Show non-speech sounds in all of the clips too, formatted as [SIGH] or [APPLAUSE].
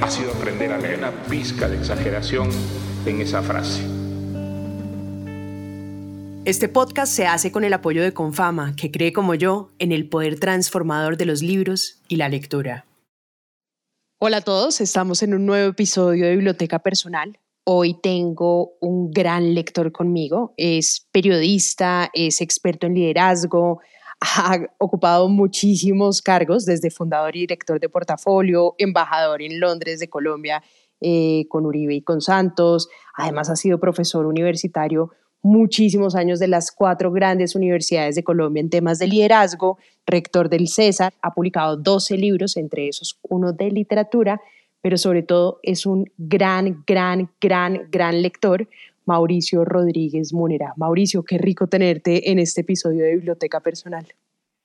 ha sido aprender a leer una pizca de exageración en esa frase. Este podcast se hace con el apoyo de Confama, que cree como yo en el poder transformador de los libros y la lectura. Hola a todos, estamos en un nuevo episodio de Biblioteca Personal. Hoy tengo un gran lector conmigo, es periodista, es experto en liderazgo, ha ocupado muchísimos cargos, desde fundador y director de portafolio, embajador en Londres de Colombia eh, con Uribe y con Santos, además ha sido profesor universitario muchísimos años de las cuatro grandes universidades de Colombia en temas de liderazgo, rector del César, ha publicado 12 libros, entre esos uno de literatura, pero sobre todo es un gran, gran, gran, gran lector, Mauricio Rodríguez Munera. Mauricio, qué rico tenerte en este episodio de Biblioteca Personal.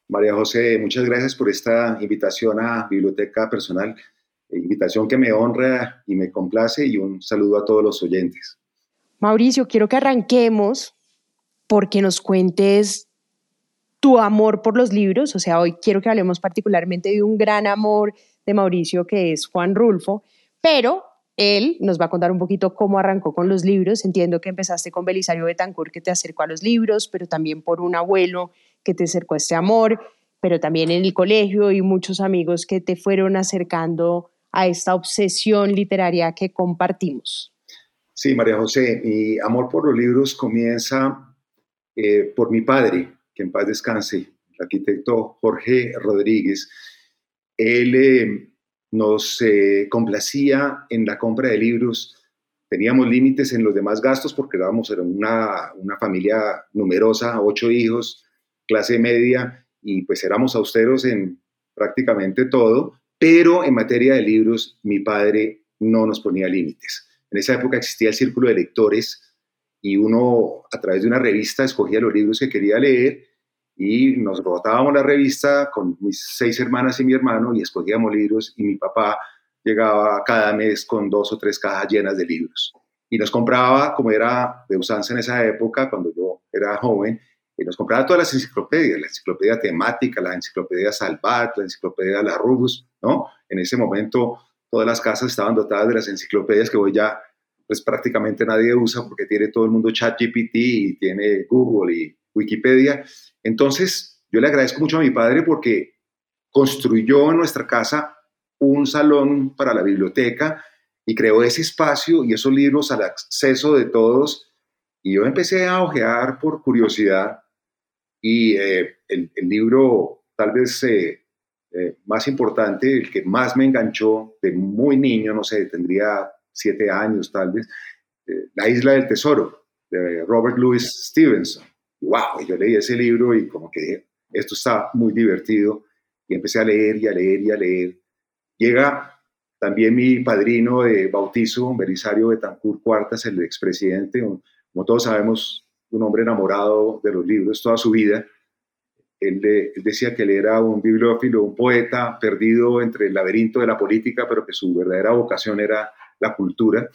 María José, muchas gracias por esta invitación a Biblioteca Personal, invitación que me honra y me complace y un saludo a todos los oyentes. Mauricio, quiero que arranquemos porque nos cuentes tu amor por los libros, o sea, hoy quiero que hablemos particularmente de un gran amor de Mauricio que es Juan Rulfo, pero él nos va a contar un poquito cómo arrancó con los libros. Entiendo que empezaste con Belisario Betancourt que te acercó a los libros, pero también por un abuelo que te acercó a este amor, pero también en el colegio y muchos amigos que te fueron acercando a esta obsesión literaria que compartimos. Sí, María José, mi amor por los libros comienza eh, por mi padre, que en paz descanse, el arquitecto Jorge Rodríguez. Él eh, nos eh, complacía en la compra de libros. Teníamos límites en los demás gastos porque éramos una, una familia numerosa, ocho hijos, clase media, y pues éramos austeros en prácticamente todo, pero en materia de libros mi padre no nos ponía límites. En esa época existía el círculo de lectores y uno a través de una revista escogía los libros que quería leer y nos rotábamos la revista con mis seis hermanas y mi hermano y escogíamos libros y mi papá llegaba cada mes con dos o tres cajas llenas de libros y nos compraba, como era de usanza en esa época, cuando yo era joven, y nos compraba todas las enciclopedias, la enciclopedia temática, la enciclopedia Salvat, la enciclopedia La Rubus, ¿no? En ese momento todas las casas estaban dotadas de las enciclopedias que hoy ya pues prácticamente nadie usa porque tiene todo el mundo ChatGPT y tiene Google y Wikipedia. Entonces, yo le agradezco mucho a mi padre porque construyó en nuestra casa un salón para la biblioteca y creó ese espacio y esos libros al acceso de todos. Y yo empecé a ojear por curiosidad y eh, el, libro tal vez eh, eh, más importante, el que más me enganchó de muy niño, no sé, tendría siete años tal vez, eh, La Isla del Tesoro, de Robert Louis Stevenson. ¡Wow! yo leí ese libro y como que esto está muy divertido y empecé a leer y a leer y a leer. Llega también mi padrino de bautizo, Belisario Betancourt Cuartas, el expresidente, como todos sabemos, un hombre enamorado de los libros toda su vida él, decía que él era un bibliófilo, un poeta perdido entre el laberinto de la política, pero que su verdadera vocación era la cultura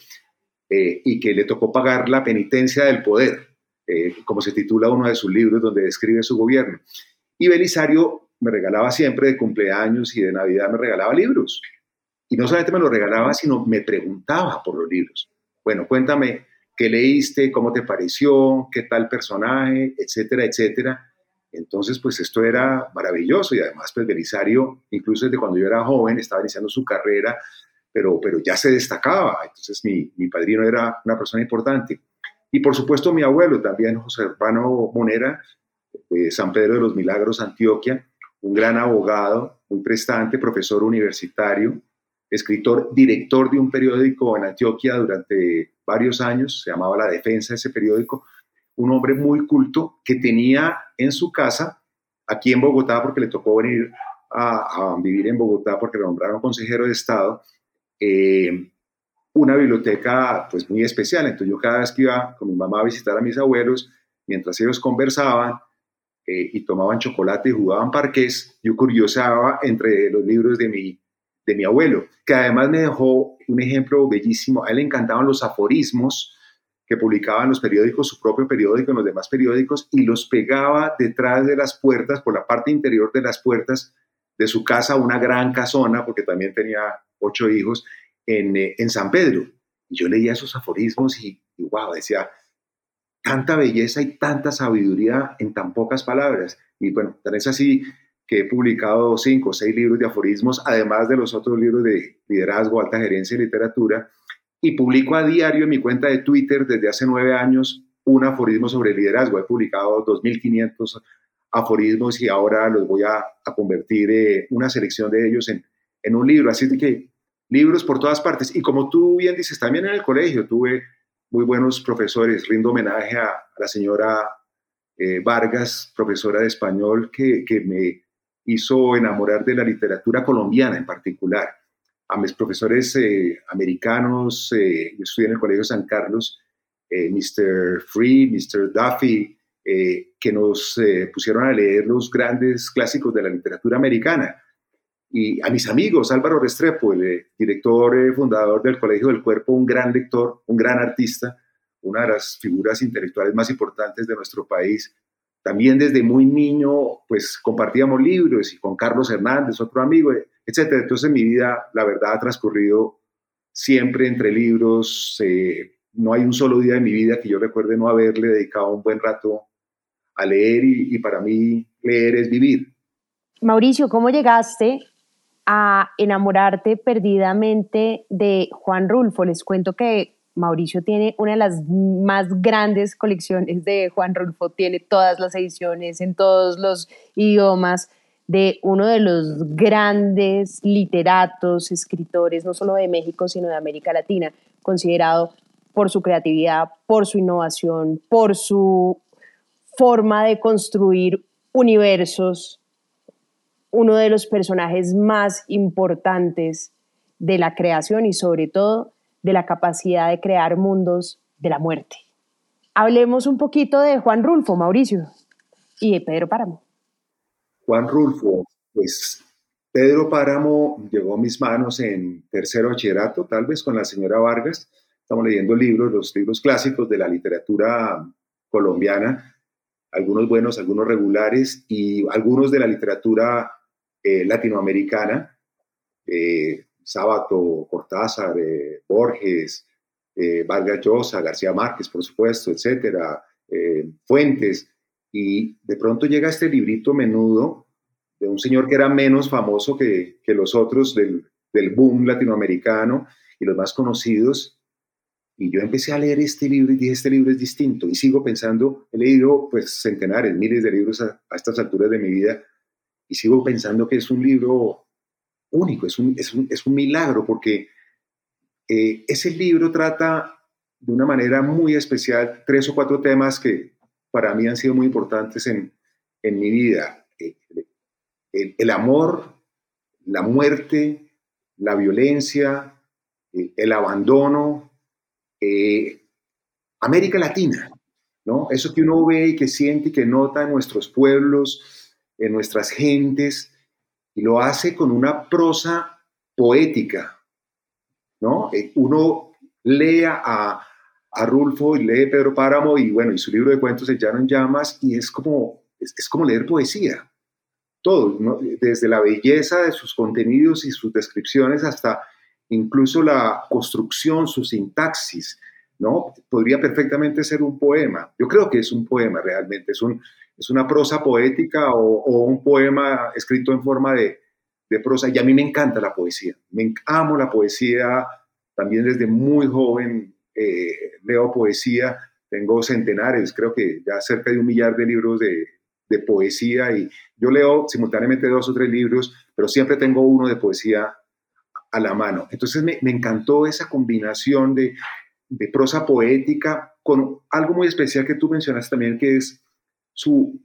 eh, y que le tocó pagar la penitencia del poder, eh, como se titula uno de sus libros donde describe su gobierno. Y Belisario me regalaba siempre de cumpleaños y de Navidad, me regalaba libros. Y no solamente me los regalaba, sino me preguntaba por los libros. Bueno, cuéntame qué leíste, cómo te pareció, qué tal personaje, etcétera, etcétera entonces, pues esto era maravilloso y además, pues Belisario, incluso desde cuando yo era joven, estaba iniciando su carrera, pero, pero ya se destacaba. Entonces, mi, mi padrino era una persona importante. Y por supuesto, mi abuelo también, José Urbano Monera, de San Pedro de los Milagros, Antioquia, un gran abogado, muy prestante, profesor universitario, escritor, director de un periódico en Antioquia durante varios años, se llamaba La Defensa, ese periódico, un hombre muy culto que tenía en su casa, aquí en Bogotá, porque le tocó venir a, vivir en Bogotá porque lo nombraron consejero de Estado, eh, una biblioteca pues muy especial. Entonces yo cada vez que iba con mi mamá a visitar a mis abuelos, mientras ellos conversaban eh, y tomaban chocolate y jugaban parques, yo curiosaba entre los libros de mi, de mi abuelo, que además me dejó un ejemplo bellísimo. A él le encantaban los aforismos que publicaba en los periódicos, su propio periódico, en los demás periódicos, y los pegaba detrás de las puertas, por la parte interior de las puertas de su casa, una gran casona, porque también tenía ocho hijos, en, eh, en San Pedro. Y yo leía esos aforismos y, y, wow, decía, tanta belleza y tanta sabiduría en tan pocas palabras. Y bueno, tan es así que he publicado cinco o seis libros de aforismos, además de los otros libros de liderazgo, alta gerencia y literatura, y publico a diario en mi cuenta de Twitter desde hace nueve años un aforismo sobre liderazgo. He publicado 2.500 aforismos y ahora los voy a, a convertir eh, una selección de ellos en, en un libro. Así que libros por todas partes. Y como tú bien dices, también en el colegio tuve muy buenos profesores. Rindo homenaje a, la señora eh, Vargas, profesora de español, que, que, me hizo enamorar de la literatura colombiana en particular. A mis profesores eh, americanos, eh, yo estudié en el Colegio San Carlos, Mr. Free, Mr. Duffy, que nos pusieron a leer los grandes clásicos de la literatura americana y a mis amigos, Álvaro Restrepo, el eh, director eh, fundador del Colegio del Cuerpo, un gran lector, un gran artista, una de las figuras intelectuales más importantes de nuestro país. También desde muy niño, pues compartíamos libros y con Carlos Hernández, otro amigo, etc. Entonces mi vida, la verdad, ha transcurrido siempre entre libros. Eh, no hay un solo día de mi vida que yo recuerde no haberle dedicado un buen rato a leer y, y para mí leer es vivir. Mauricio, ¿cómo llegaste a enamorarte perdidamente de Juan Rulfo. Les cuento que Mauricio tiene una de las más grandes colecciones de Juan Rulfo, tiene todas las ediciones en todos los idiomas de uno de los grandes literatos, escritores, no solo de México, sino de América Latina, considerado por su creatividad, por su innovación, por su forma de construir universos uno de los personajes más importantes de la creación y sobre todo de la capacidad de crear mundos de la muerte. Hablemos un poquito de Juan Rulfo, Mauricio, y de Pedro Páramo. Juan Rulfo, pues Pedro Páramo llegó a mis manos en tercero bachillerato, tal vez con la señora Vargas. Estamos leyendo libros, los libros clásicos de la literatura colombiana, algunos buenos, algunos regulares y algunos de la literatura eh, latinoamericana, eh, Sábato, Cortázar, eh, Borges, Vargas Llosa, García Márquez, por supuesto, etcétera, Fuentes, y de pronto llega este librito menudo de un señor que era menos famoso que, que los otros del, del boom latinoamericano y los más conocidos, y yo empecé a leer este libro y dije, este libro es distinto. Y sigo pensando, he leído pues centenares, miles de libros a, a, estas alturas de mi vida, y sigo pensando que es un libro único, es un, es un, es un milagro, porque eh, ese libro trata de una manera muy especial tres o cuatro temas que para mí han sido muy importantes en, en mi vida. Eh, el, el, amor, la muerte, la violencia, eh, el abandono, América Latina, ¿no? Eso que uno ve y que siente y que nota en nuestros pueblos, en nuestras gentes, y lo hace con una prosa poética, ¿no? Eh, uno lee a, a Rulfo y lee Pedro Páramo y bueno, y su libro de cuentos El llano llamas y es como, es, como leer poesía. Todo, desde la belleza de sus contenidos y sus descripciones hasta incluso la construcción, su sintaxis, ¿no? Podría perfectamente ser un poema. Yo creo que es un poema realmente, es un, es una prosa poética o, un poema escrito en forma de, prosa. Y a mí me encanta la poesía. Me amo la poesía. También desde muy joven eh, leo poesía. Tengo centenares, creo que ya cerca de un millar de libros de, poesía. Y yo leo simultáneamente dos o tres libros, pero siempre tengo uno de poesía a la mano. Entonces me, encantó esa combinación de, de prosa poética con algo muy especial que tú mencionas también, que es su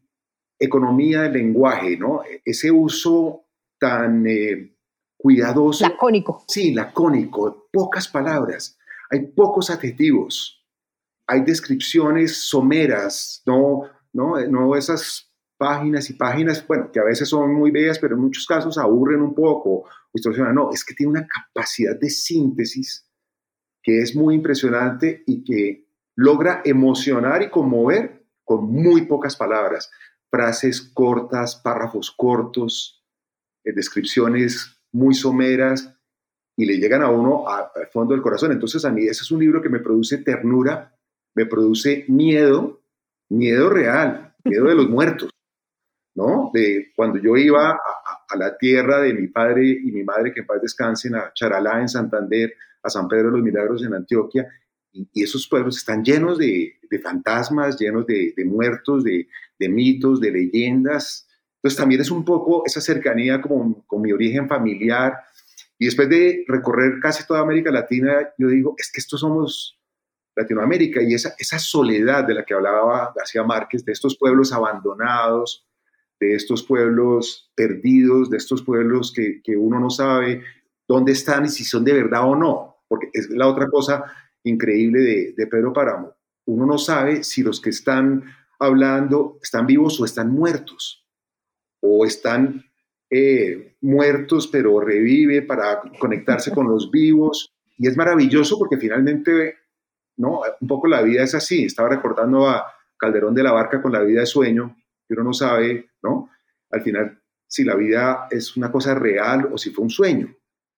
economía del lenguaje, ¿no? Ese uso tan eh, cuidadoso. Lacónico. Sí, lacónico, pocas palabras. hay pocos adjetivos, hay descripciones someras, no, no, no esas páginas y páginas, bueno, que a veces son muy bellas, pero en muchos casos aburren un poco. No, es que tiene una capacidad de síntesis que es muy impresionante y que logra emocionar y conmover con muy pocas palabras. Frases cortas, párrafos cortos, eh, descripciones muy someras y le llegan a uno al fondo del corazón. Entonces a mí ese es un libro que me produce ternura, me produce miedo, miedo real, miedo de los muertos, ¿no? De cuando yo iba a, la tierra de mi padre y mi madre, que en paz descansen, a Charalá en Santander, a San Pedro de los Milagros en Antioquia, y, esos pueblos están llenos de, fantasmas, llenos de, muertos, de, mitos, de leyendas. Entonces también es un poco esa cercanía como, con mi origen familiar. Y después de recorrer casi toda América Latina, yo digo, es que estos somos Latinoamérica y esa, esa soledad de la que hablaba García Márquez, de estos pueblos abandonados, de estos pueblos perdidos, de estos pueblos que, que uno no sabe dónde están y si son de verdad o no, porque es la otra cosa increíble de, de Pedro Páramo. Uno no sabe si los que están hablando están vivos o están muertos, o están eh, muertos pero revive para conectarse con los vivos. Y es maravilloso porque finalmente, ¿no? Un poco la vida es así. Estaba recordando a Calderón de la Barca con la vida de sueño, que uno no sabe, ¿no? Al final, si la vida es una cosa real o si fue un sueño.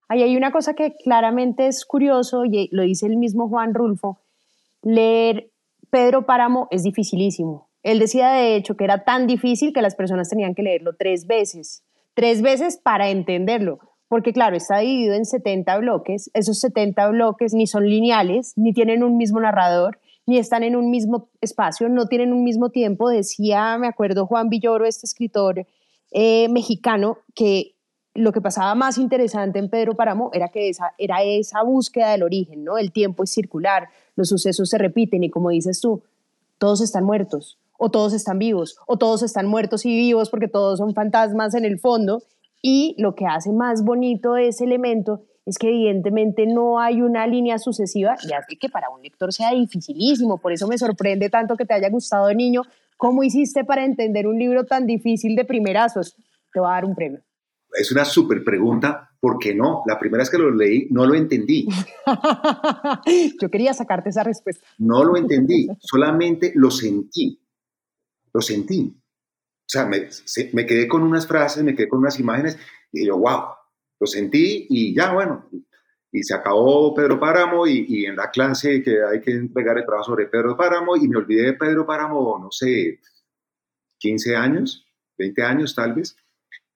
Ahí hay una cosa que claramente es curioso y lo dice el mismo Juan Rulfo, leer Pedro Páramo es dificilísimo. Él decía de hecho que era tan difícil que las personas tenían que leerlo tres veces, tres veces para entenderlo, porque claro, está dividido en 70 bloques, esos 70 bloques ni son lineales, ni tienen un mismo narrador, ni están en un mismo espacio, no tienen un mismo tiempo. Decía, me acuerdo Juan Villoro, este escritor eh, mexicano, que lo que pasaba más interesante en Pedro Páramo era que esa, era esa búsqueda del origen, ¿no? El tiempo es circular, los sucesos se repiten y como dices tú, todos están muertos, o todos están vivos, o todos están muertos y vivos porque todos son fantasmas en el fondo. Y lo que hace más bonito ese elemento es que evidentemente no hay una línea sucesiva y hace que para un lector sea dificilísimo. Por eso me sorprende tanto que te haya gustado niño. ¿Cómo hiciste para entender un libro tan difícil de primerazos? Te voy a dar un premio es una súper pregunta, ¿por qué no? La primera vez que lo leí no lo entendí. [LAUGHS] Yo quería sacarte esa respuesta. No lo entendí, solamente lo sentí. Lo sentí. O sea, me, quedé con unas frases, me quedé con unas imágenes y yo, wow, lo sentí y ya, bueno, y se acabó Pedro Páramo y, y, en la clase que hay que entregar el trabajo sobre Pedro Páramo y me olvidé de Pedro Páramo, no sé, 15 años, 20 años tal vez.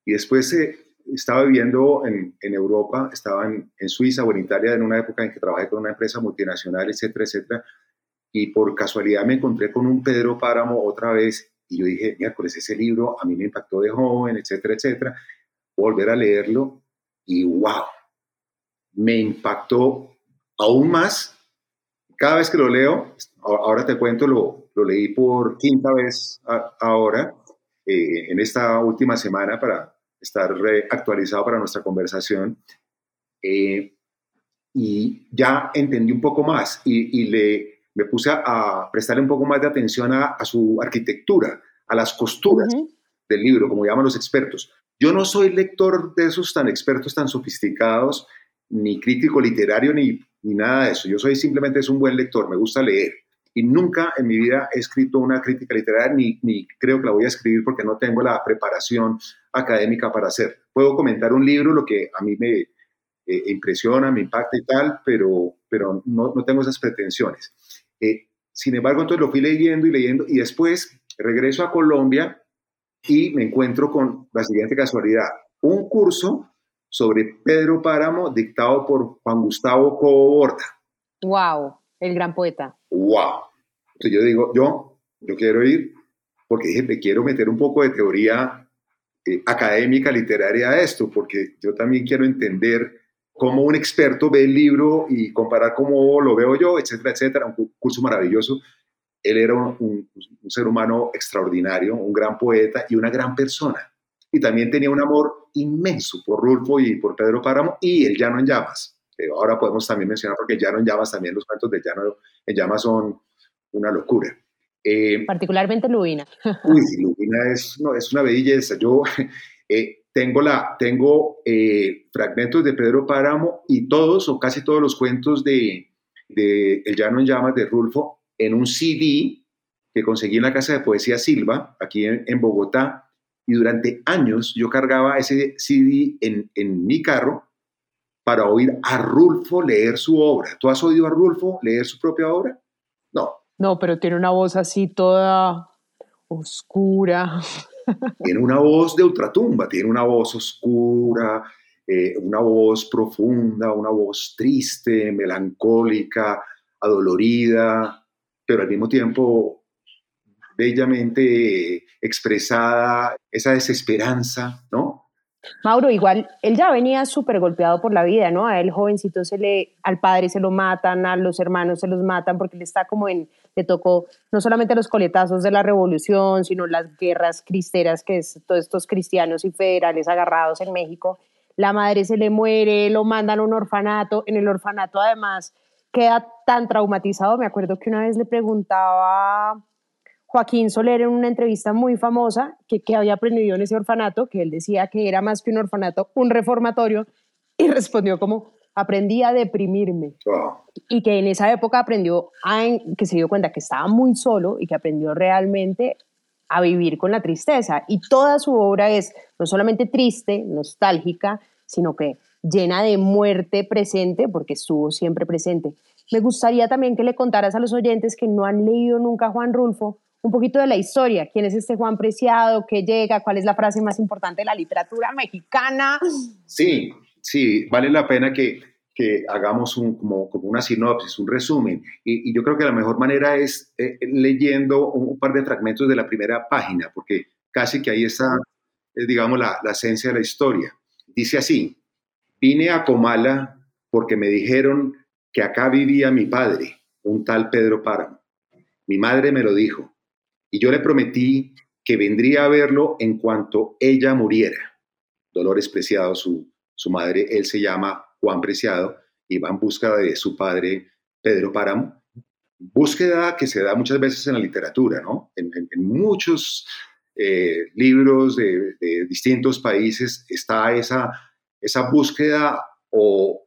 Y después se estaba viviendo en, en Europa, estaba en, Suiza o en Italia en una época en que trabajé con una empresa multinacional, etcétera, etcétera. Y por casualidad me encontré con un Pedro Páramo otra vez y yo dije, miércoles, ese libro a mí me impactó de joven, etcétera, etcétera. Volver a leerlo y wow, me impactó aún más. Cada vez que lo leo, ahora te cuento, lo, lo leí por quinta vez ahora, eh, en esta última semana para estar actualizado para nuestra conversación. Eh, y ya entendí un poco más y, le, me puse a, prestarle un poco más de atención a, su arquitectura, a las costuras del libro, como llaman los expertos. Yo no soy lector de esos tan expertos, tan sofisticados, ni crítico literario, ni, ni nada de eso. Yo soy simplemente es un buen lector, me gusta leer y nunca en mi vida he escrito una crítica literaria ni, ni, creo que la voy a escribir porque no tengo la preparación académica para hacer. Puedo comentar un libro, lo que a mí me eh, impresiona, me impacta y tal, pero, pero no, no tengo esas pretensiones. Eh, sin embargo, entonces lo fui leyendo y leyendo y después regreso a Colombia y me encuentro con la siguiente casualidad, un curso sobre Pedro Páramo dictado por Juan Gustavo Cobo Borda. ¡Wow! El gran poeta. ¡Wow! Entonces yo digo, yo, yo quiero ir porque dije, me quiero meter un poco de teoría eh, académica, literaria a esto, porque yo también quiero entender cómo un experto ve el libro y comparar cómo lo veo yo, etcétera, etcétera. Un curso maravilloso. Él era un, un ser humano extraordinario, un gran poeta y una gran persona. Y también tenía un amor inmenso por Rulfo y por Pedro Páramo y El Llano en Llamas Eh, ahora podemos también mencionar, porque Llano en Llamas, también los cuentos de Llano en Llamas son una locura. Eh, Particularmente Lubina. [LAUGHS] uy, Lubina es, no, es una belleza. Yo [LAUGHS] eh, tengo, la, tengo fragmentos de Pedro Páramo y todos o casi todos los cuentos de, de El Llano en Llamas de Rulfo en un CD que conseguí en la Casa de Poesía Silva, aquí en, Bogotá, y durante años yo cargaba ese CD en, en mi carro para oír a Rulfo leer su obra. ¿Tú has oído a Rulfo leer su propia obra? No. No, pero tiene una voz así toda oscura. [LAUGHS] Tiene una voz de ultratumba, tiene una voz oscura, eh, una voz profunda, una voz triste, melancólica, adolorida, pero al mismo tiempo bellamente expresada esa desesperanza, ¿no? Mauro, igual él ya venía súper golpeado por la vida, ¿no? A él jovencito se le, al padre se lo matan, a los hermanos se los matan, porque él está como en, le tocó no solamente los coletazos de la revolución, sino las guerras cristeras que es todos estos cristianos y federales agarrados en México. La madre se le muere, lo mandan a un orfanato, en el orfanato además queda tan traumatizado, me acuerdo que una vez le preguntaba Joaquín Soler en una entrevista muy famosa que, que había aprendido en ese orfanato, que él decía que era más que un orfanato, un reformatorio, y respondió como, aprendí a deprimirme. Y que en esa época aprendió, a, que se dio cuenta que estaba muy solo y que aprendió realmente a vivir con la tristeza. Y toda su obra es no solamente triste, nostálgica, sino que llena de muerte presente, porque estuvo siempre presente. Me gustaría también que le contaras a los oyentes que no han leído nunca Juan Rulfo, un poquito de la historia. ¿Quién es este Juan Preciado? ¿Qué llega? ¿Cuál es la frase más importante de la literatura mexicana? Sí, sí, vale la pena que, que hagamos un, como, como, una sinopsis, un resumen. Y, yo creo que la mejor manera es eh, leyendo un, par de fragmentos de la primera página, porque casi que ahí está, eh, digamos, la, la esencia de la historia. Dice así, vine a Comala porque me dijeron que acá vivía mi padre, un tal Pedro Páramo. Mi madre me lo dijo y yo le prometí que vendría a verlo en cuanto ella muriera. Dolores Preciado, su, su madre, él se llama Juan Preciado y va en busca de su padre Pedro Páramo. Búsqueda que se da muchas veces en la literatura, ¿no? En, muchos eh, libros de, distintos países está esa, esa búsqueda o,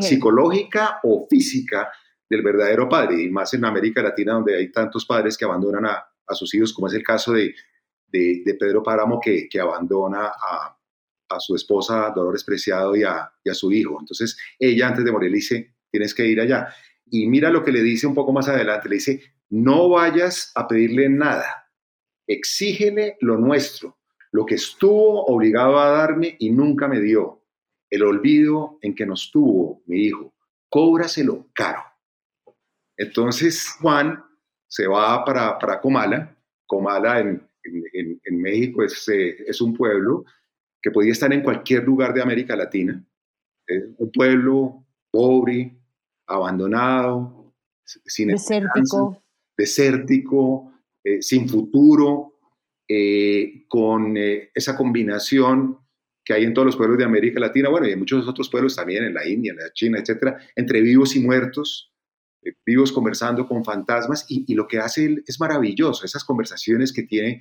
psicológica o física del verdadero padre, y más en América Latina donde hay tantos padres que abandonan a, a sus hijos, como es el caso de, de, Pedro Páramo, que, que abandona a, a, su esposa Dolores Preciado y a, y a, su hijo. Entonces, ella antes de morir le dice, tienes que ir allá. Y mira lo que le dice un poco más adelante, le dice, no vayas a pedirle nada, exígele lo nuestro, lo que estuvo obligado a darme y nunca me dio, el olvido en que nos tuvo mi hijo, cóbraselo caro. Entonces Juan se va para, para Comala. Comala en, en, México es, eh, es, un pueblo que podía estar en cualquier lugar de América Latina. Es un pueblo pobre, abandonado, sin desértico, desértico eh, sin futuro, eh, con esa combinación que hay en todos los pueblos de América Latina, bueno, y en muchos otros pueblos también, en la India, en la China, etcétera, entre vivos y muertos, eh, vivos conversando con fantasmas y, lo que hace él es maravilloso. Esas conversaciones que tiene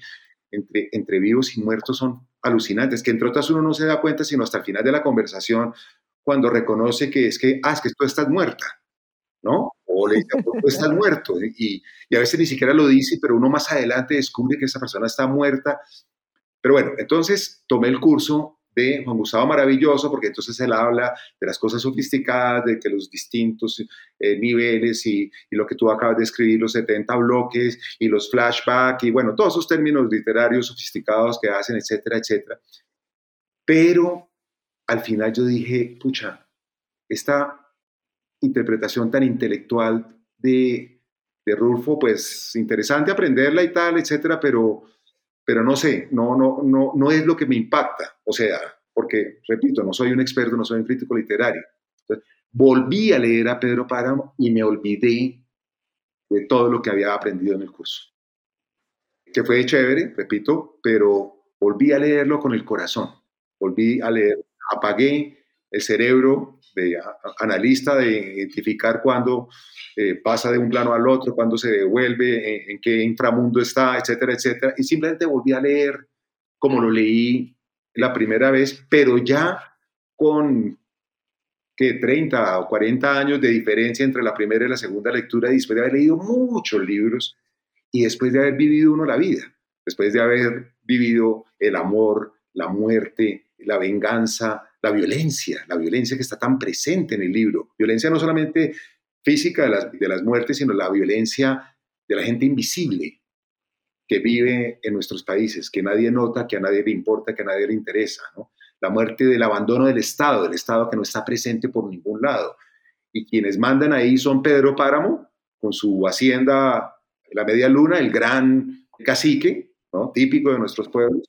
entre, entre vivos y muertos son alucinantes, que entre otras uno no se da cuenta sino hasta el final de la conversación cuando reconoce que es que, ah, es que tú estás muerta, ¿no? O le dice, estás muerto. Y, y a veces ni siquiera lo dice, pero uno más adelante descubre que esa persona está muerta. Pero bueno, entonces tomé el curso de Juan Gustavo Maravilloso, porque entonces él habla de las cosas sofisticadas, de que los distintos eh, niveles y, y, lo que tú acabas de escribir, los 70 bloques y los flashbacks y bueno, todos esos términos literarios sofisticados que hacen, etcétera, etcétera. Pero al final yo dije, pucha, esta interpretación tan intelectual de, de Rulfo, pues interesante aprenderla y tal, etcétera, pero pero no sé, no, no, no, no es lo que me impacta. O sea, porque, repito, no soy un experto, no soy un crítico literario. volví a leer a Pedro Páramo y me olvidé de todo lo que había aprendido en el curso. Que fue chévere, repito, pero volví a leerlo con el corazón. Volví a leer, apagué el cerebro de analista de identificar cuándo eh, pasa de un plano al otro, cuándo se devuelve, en, qué inframundo está, etcétera, etcétera. Y simplemente volví a leer como lo leí la primera vez, pero ya con que 30 o 40 años de diferencia entre la primera y la segunda lectura, después de haber leído muchos libros y después de haber vivido uno la vida, después de haber vivido el amor, la muerte, la venganza, la violencia, la violencia que está tan presente en el libro. Violencia no solamente física de las, de las muertes, sino la violencia de la gente invisible que vive en nuestros países, que nadie nota, que a nadie le importa, que a nadie le interesa. La muerte del abandono del Estado, del Estado que no está presente por ningún lado. Y quienes mandan ahí son Pedro Páramo, con su hacienda La Media Luna, el gran cacique, típico de nuestros pueblos,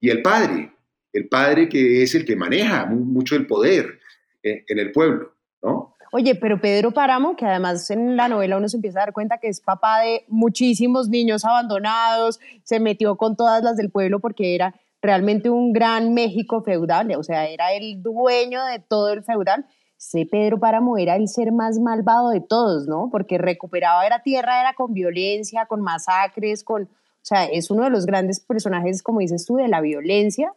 y el padre, el padre que es el que maneja mucho el poder en, en el pueblo. ¿no? Oye, pero Pedro Páramo, que además en la novela uno se empieza a dar cuenta que es papá de muchísimos niños abandonados, se metió con todas las del pueblo porque era realmente un gran México feudal, o sea, era el dueño de todo el feudal. Ese Pedro Páramo era el ser más malvado de todos, ¿no? Porque recuperaba la tierra, era con violencia, con masacres, con... O sea, es uno de los grandes personajes, como dices tú, de la violencia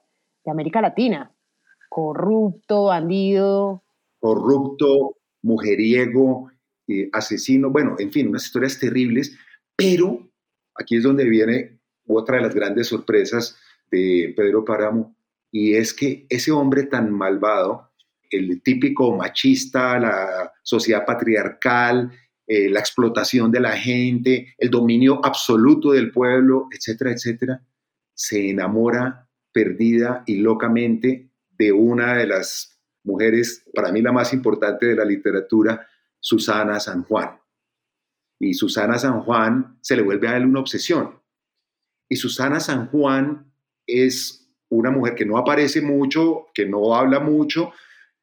América Latina. Corrupto, bandido. Corrupto, mujeriego, eh, asesino, bueno, en fin, unas historias terribles, pero aquí es donde viene otra de las grandes sorpresas de Pedro Páramo, y es que ese hombre tan malvado, el típico machista, la sociedad patriarcal, eh, la explotación de la gente, el dominio absoluto del pueblo, etcétera, etcétera, se enamora perdida y locamente de una de las mujeres, para mí la más importante de la literatura, Susana San Juan. Y Susana San Juan se le vuelve a él una obsesión. Y Susana San Juan es una mujer que no aparece mucho, que no habla mucho,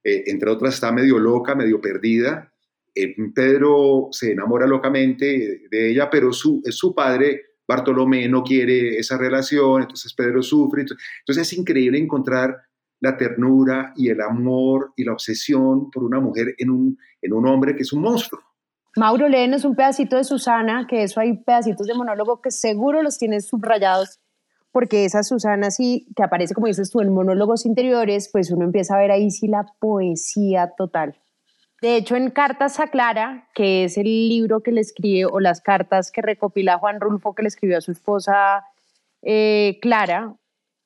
eh, entre otras está medio loca, medio perdida. Eh, Pedro se enamora locamente de ella, pero su, su padre, Bartolomé, no quiere esa relación, entonces Pedro sufre. Entonces es increíble encontrar la ternura y el amor y la obsesión por una mujer en un, en un hombre que es un monstruo. Mauro, léenos un pedacito de Susana, que eso hay pedacitos de monólogo que seguro los tienes subrayados, porque esa Susana sí, que aparece, como dices tú, en monólogos interiores, pues uno empieza a ver ahí sí la poesía total. De hecho, en Cartas a Clara, que es el libro que le escribe, o las cartas que recopila Juan Rulfo, que le escribió a su esposa eh, Clara,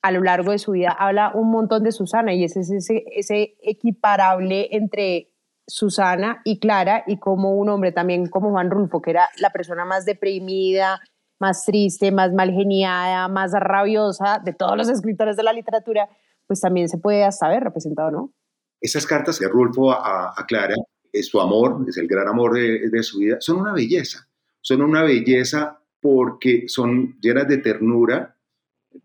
a lo largo de su vida habla un montón de Susana y ese es ese, equiparable entre Susana y Clara y como un hombre también como Juan Rulfo, que era la persona más deprimida, más triste, más mal geniada, más rabiosa de todos los escritores de la literatura, pues también se puede hasta ver representado, ¿no? Esas cartas de Rulfo a, Clara, es su amor, es el gran amor de, de su vida, son una belleza, son una belleza porque son llenas de ternura,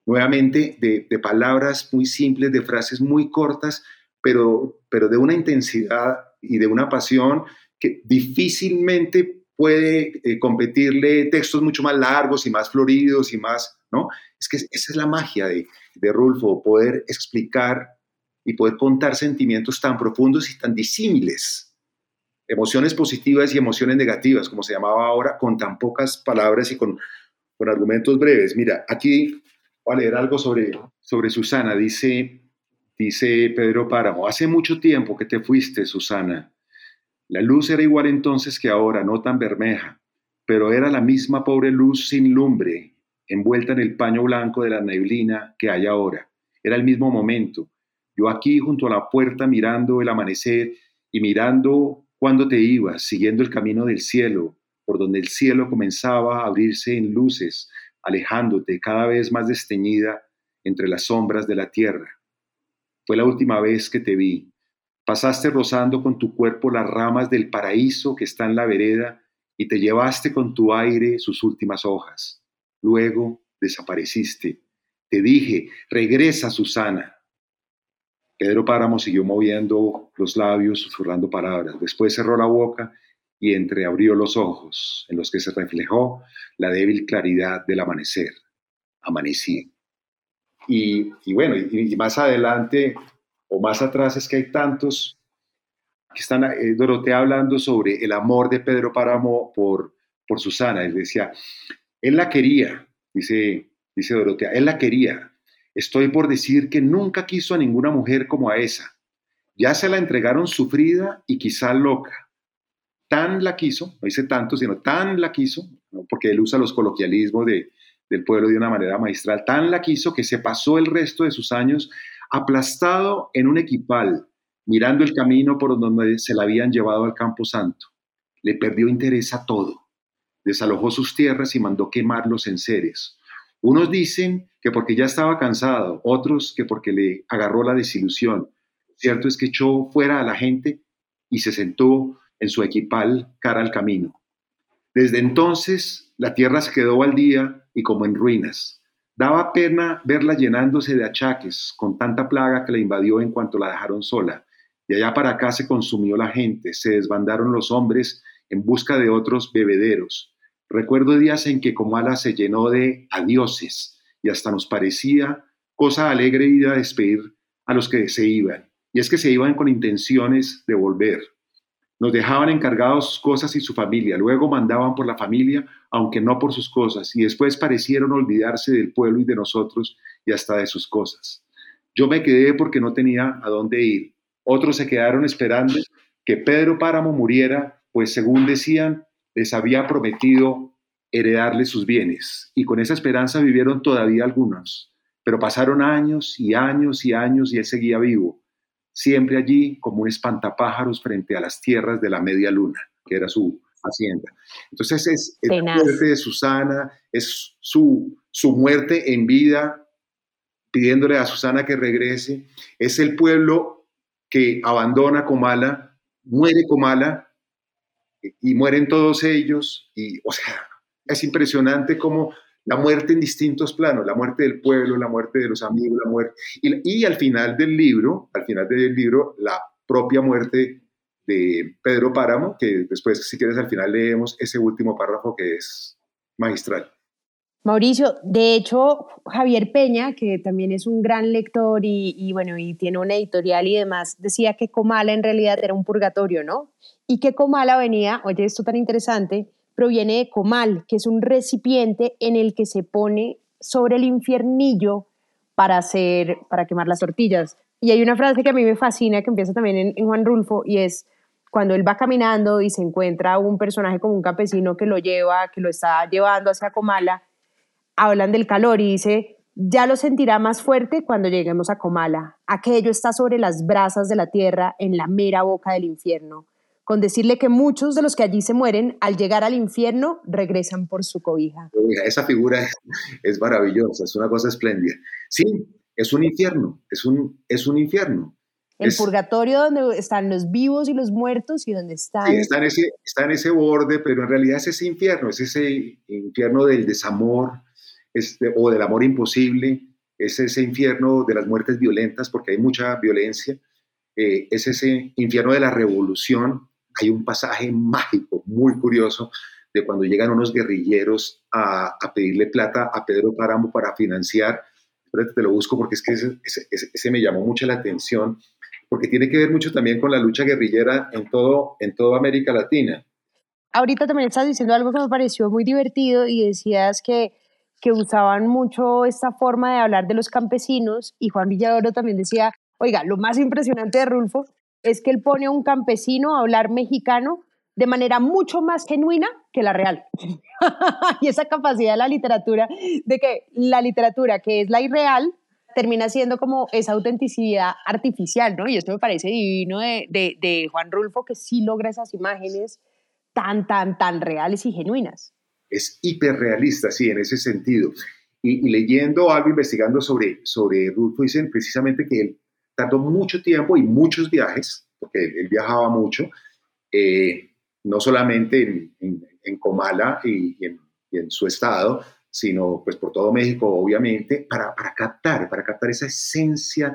nuevamente de, palabras muy simples, de frases muy cortas, pero, pero de una intensidad y de una pasión que difícilmente puede eh, competirle textos mucho más largos y más floridos y más, ¿no? Es que esa es la magia de, de Rulfo, poder explicar y poder contar sentimientos tan profundos y tan disímiles, emociones positivas y emociones negativas, como se llamaba ahora, con tan pocas palabras y con, con argumentos breves. Mira, aquí Voy a leer algo sobre, sobre Susana. Dice, dice Pedro Páramo, hace mucho tiempo que te fuiste, Susana. La luz era igual entonces que ahora, no tan bermeja, pero era la misma pobre luz sin lumbre, envuelta en el paño blanco de la neblina que hay ahora. Era el mismo momento. Yo aquí junto a la puerta mirando el amanecer y mirando cuando te ibas, siguiendo el camino del cielo, por donde el cielo comenzaba a abrirse en luces, alejándote cada vez más desteñida entre las sombras de la tierra. Fue la última vez que te vi. Pasaste rozando con tu cuerpo las ramas del paraíso que está en la vereda y te llevaste con tu aire sus últimas hojas. Luego desapareciste. Te dije, regresa Susana. Pedro Páramo siguió moviendo los labios, susurrando palabras. Después cerró la boca y entreabrió los ojos, en los que se reflejó la débil claridad del amanecer. Amanecía. Y, bueno, y, más adelante o más atrás es que hay tantos que están, eh, Dorotea hablando sobre el amor de Pedro Páramo por, por Susana. Él decía, él la quería, dice, dice Dorotea, él la quería. Estoy por decir que nunca quiso a ninguna mujer como a esa. Ya se la entregaron sufrida y quizá loca. Tan la quiso, no dice tanto, sino tan la quiso, porque él usa los coloquialismos de, del pueblo de una manera magistral, tan la quiso que se pasó el resto de sus años aplastado en un equipal, mirando el camino por donde se la habían llevado al Campo Santo. Le perdió interés a todo. Desalojó sus tierras y mandó quemar los enseres. Unos dicen que porque ya estaba cansado, otros que porque le agarró la desilusión. Cierto es que echó fuera a la gente y se sentó en su equipal cara al camino. Desde entonces la tierra se quedó día y como en ruinas. Daba pena verla llenándose de achaques con tanta plaga que la invadió en cuanto la dejaron sola. Y allá para acá se consumió la gente, se desbandaron los hombres en busca de otros bebederos. Recuerdo días en que Comala se llenó de adioses y hasta nos parecía cosa alegre ir a despedir a los que se iban. Y es que se iban con intenciones de volver. Nos dejaban encargados sus cosas y su familia, luego mandaban por la familia, aunque no por sus cosas, y después parecieron olvidarse del pueblo y de nosotros y hasta de sus cosas. Yo me quedé porque no tenía a dónde ir. Otros se quedaron esperando que Pedro Páramo muriera, pues según decían, les había prometido heredarle sus bienes, y con esa esperanza vivieron todavía algunos. Pero pasaron años y años y años y él seguía vivo siempre allí como un espantapájaros frente a las tierras de la media luna, que era su hacienda. Entonces es, la muerte de Susana, es su, su muerte en vida, pidiéndole a Susana que regrese, es el pueblo que abandona Comala, muere Comala y mueren todos ellos, y o sea, es impresionante cómo la muerte en distintos planos, la muerte del pueblo, la muerte de los amigos, la muerte, y, al final del libro, al final del libro, la propia muerte de Pedro Páramo, que después, si quieres, al final leemos ese último párrafo que es magistral. Mauricio, de hecho, Javier Peña, que también es un gran lector y, y, bueno, y tiene una editorial y demás, decía que Comala en realidad era un purgatorio, ¿no? Y que Comala venía, oye, esto tan interesante, proviene de comal, que es un recipiente en el que se pone sobre el infiernillo para hacer, para quemar las tortillas. Y hay una frase que a mí me fascina, que empieza también en, Juan Rulfo, y es cuando él va caminando y se encuentra un personaje como un campesino que lo lleva, que lo está llevando hacia Comala, hablan del calor y dice, ya lo sentirá más fuerte cuando lleguemos a Comala. Aquello está sobre las brasas de la tierra, en la mera boca del infierno con decirle que muchos de los que allí se mueren, al llegar al infierno, regresan por su cobija. Esa figura es, maravillosa, es una cosa espléndida. Sí, es un infierno, es un, es un infierno. El purgatorio donde están los vivos y los muertos y donde están... Sí, está en, ese, está en ese borde, pero en realidad es ese infierno, es ese infierno del desamor este, o del amor imposible, es ese infierno de las muertes violentas, porque hay mucha violencia, eh, es ese infierno de la revolución, hay un pasaje mágico, muy curioso, de cuando llegan unos guerrilleros a, pedirle plata a Pedro Páramo para financiar. Espérate, te lo busco porque es que ese, me llamó mucho la atención, porque tiene que ver mucho también con la lucha guerrillera en, todo, en toda América Latina. Ahorita también estás diciendo algo que me pareció muy divertido y decías que, que usaban mucho esta forma de hablar de los campesinos y Juan Villadoro también decía, oiga, lo más impresionante de Rulfo es que él pone a un campesino a hablar mexicano de manera mucho más genuina que la real. [LAUGHS] y esa capacidad de la literatura, de que la literatura que es la irreal, termina siendo como esa autenticidad artificial, ¿no? Y esto me parece divino de, de, Juan Rulfo, que sí logra esas imágenes tan, tan, tan reales y genuinas. Es hiperrealista, sí, en ese sentido. Y, leyendo algo, investigando sobre, sobre Rulfo, dicen precisamente que él tardó mucho tiempo y muchos viajes, porque él, viajaba mucho, eh, no solamente en, en, Comala y, en, su estado, sino pues por todo México, obviamente, para, para captar, para captar esa esencia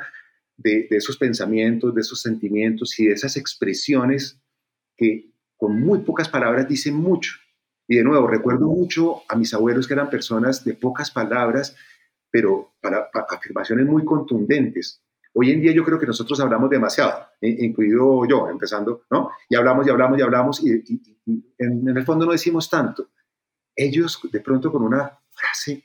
de, de, esos pensamientos, de esos sentimientos y de esas expresiones que con muy pocas palabras dicen mucho. Y de nuevo, recuerdo mucho a mis abuelos que eran personas de pocas palabras, pero para afirmaciones muy contundentes Hoy en día yo creo que nosotros hablamos demasiado, incluido yo, empezando, ¿no? Y hablamos y hablamos y hablamos y, en, el fondo no decimos tanto. Ellos de pronto con una frase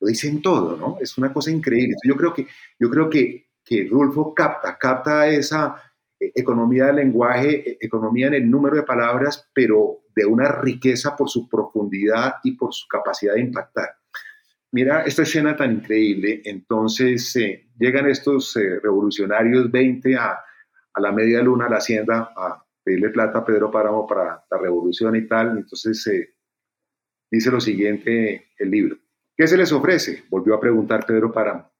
lo dicen todo, ¿no? Es una cosa increíble. Yo creo que, yo creo que, que Rulfo capta, capta esa eh, economía del lenguaje, eh, economía en el número de palabras, pero de una riqueza por su profundidad y por su capacidad de impactar. Mira esta escena tan increíble. Entonces eh, llegan estos revolucionarios 20 a, a, la media luna, a la hacienda, a pedirle plata a Pedro Páramo para la revolución y tal. Entonces dice lo siguiente el libro. ¿Qué se les ofrece? Volvió a preguntar Pedro Páramo.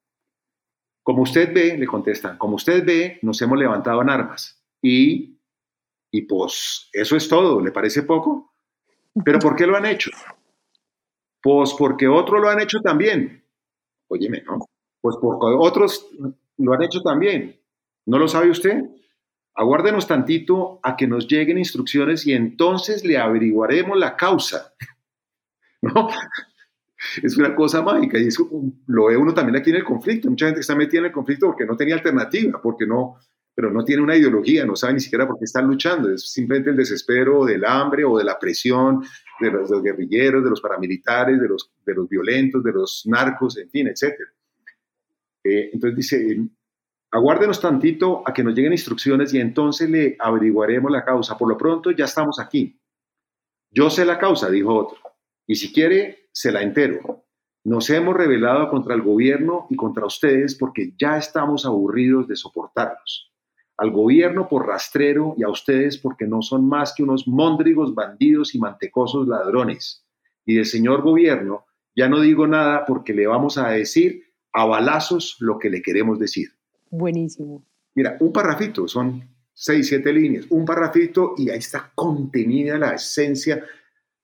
Como usted ve, le contestan, como usted ve, nos hemos levantado en armas. Y, y pues eso es todo, ¿le parece poco? ¿Pero por qué lo han hecho? Pues porque otros lo han hecho también. Óyeme, ¿no? Pues porque otros lo han hecho también. ¿No lo sabe usted? Aguárdenos tantito a que nos lleguen instrucciones y entonces le averiguaremos la causa. [LAUGHS] ¿No? es una cosa mágica y eso lo ve uno también aquí en el conflicto. Mucha gente está metida en el conflicto porque no tenía alternativa, porque no, pero no tiene una ideología, no sabe ni siquiera por qué están luchando. Es simplemente el desespero del hambre o de la presión de los, guerrilleros, de los paramilitares, de los, de los violentos, de los narcos, en fin, etc. Eh, entonces dice, aguárdenos tantito a que nos lleguen instrucciones y entonces le averiguaremos la causa. Por lo pronto ya estamos aquí. Yo sé la causa, dijo otro. Y si quiere, se la entero. Nos hemos rebelado contra el gobierno y contra ustedes porque ya estamos aburridos de soportarlos. Al gobierno por rastrero y a ustedes porque no son más que unos móndrigos bandidos y mantecosos ladrones. Y del señor gobierno ya no digo nada porque le vamos a decir a balazos lo que le queremos decir. Buenísimo. Mira, un parrafito, son seis, siete líneas, un parrafito y ahí está contenida la esencia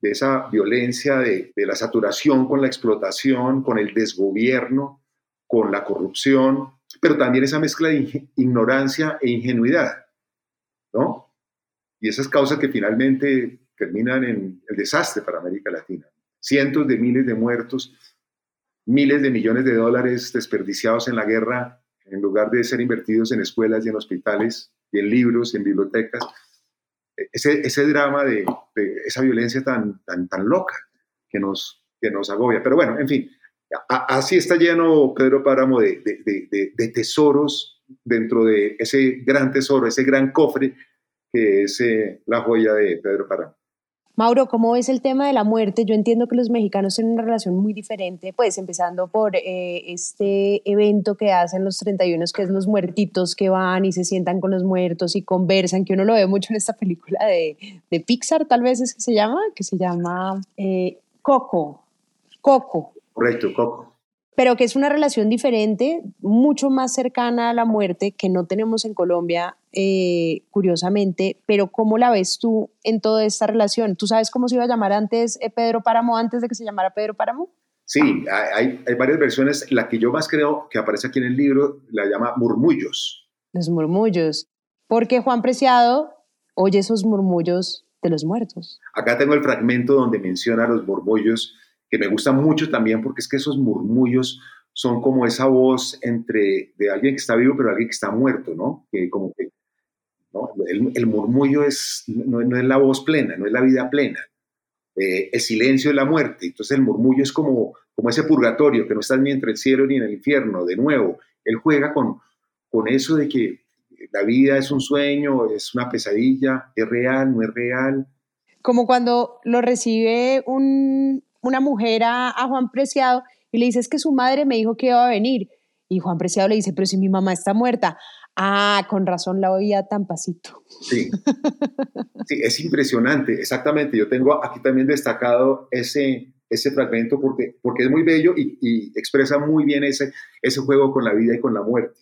de esa violencia, de, la saturación con la explotación, con el desgobierno, con la corrupción, pero también esa mezcla de ignorancia e ingenuidad, ¿no? Y esas causas que finalmente terminan en el desastre para América Latina. Cientos de miles de muertos, miles de millones de dólares desperdiciados en la guerra en lugar de ser invertidos en escuelas y en hospitales y en libros y en bibliotecas ese, drama de, esa violencia tan, tan, tan loca que nos, que nos agobia. Pero bueno, en fin, así está lleno Pedro Páramo de, de, tesoros dentro de ese gran tesoro, ese gran cofre que es eh, la joya de Pedro Páramo. Mauro, ¿cómo es el tema de la muerte? Yo entiendo que los mexicanos tienen una relación muy diferente, pues empezando por eh, este evento que hacen los 31, que es los muertitos que van y se sientan con los muertos y conversan, que uno lo ve mucho en esta película de, de Pixar, tal vez es que se llama, que se llama eh, Coco. Coco. Correcto, Coco pero que es una relación diferente, mucho más cercana a la muerte que no tenemos en Colombia, eh, curiosamente, pero ¿cómo la ves tú en toda esta relación? ¿Tú sabes cómo se iba a llamar antes eh, Pedro Páramo, antes de que se llamara Pedro Páramo? Sí, hay, hay, varias versiones. La que yo más creo que aparece aquí en el libro la llama Murmullos. Los murmullos. Porque Juan Preciado oye esos murmullos de los muertos. Acá tengo el fragmento donde menciona los murmullos que me gusta mucho también porque es que esos murmullos son como esa voz entre de alguien que está vivo pero alguien que está muerto, ¿no? Que como que ¿no? El, murmullo es, no, es la voz plena, no es la vida plena. Eh, el silencio es la muerte. Entonces el murmullo es como, como ese purgatorio, que no estás ni entre el cielo ni en el infierno. De nuevo, él juega con, con eso de que la vida es un sueño, es una pesadilla, es real, no es real. Como cuando lo recibe un, una mujer a, Juan Preciado y le dice, es que su madre me dijo que iba a venir. Y Juan Preciado le dice, pero si mi mamá está muerta. Ah, con razón la oía tan pasito. Sí, sí es impresionante, exactamente. Yo tengo aquí también destacado ese, ese fragmento porque, porque es muy bello y, expresa muy bien ese, ese juego con la vida y con la muerte.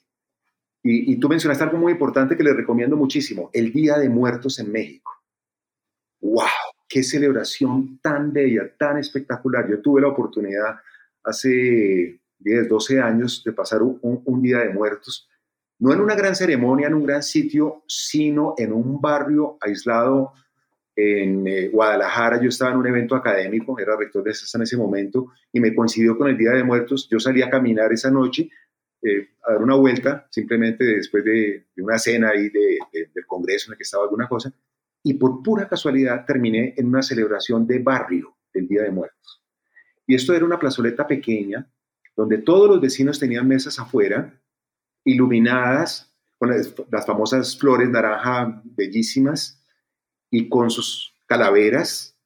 Y, y, tú mencionaste algo muy importante que le recomiendo muchísimo, el Día de Muertos en México. ¡Wow! Qué celebración tan bella, tan espectacular. Yo tuve la oportunidad hace 10, 12 años de pasar un, día de muertos, no en una gran ceremonia, en un gran sitio, sino en un barrio aislado en eh, Guadalajara. Yo estaba en un evento académico, era rector de CESA en ese momento, y me coincidió con el Día de Muertos. Yo salí a caminar esa noche eh, a dar una vuelta, simplemente después de, una cena ahí de, del Congreso en el que estaba alguna cosa, y por pura casualidad terminé en una celebración de barrio del Día de Muertos. Y esto era una plazoleta pequeña, donde todos los vecinos tenían mesas afuera, iluminadas con las, famosas flores naranja bellísimas y con sus calaveras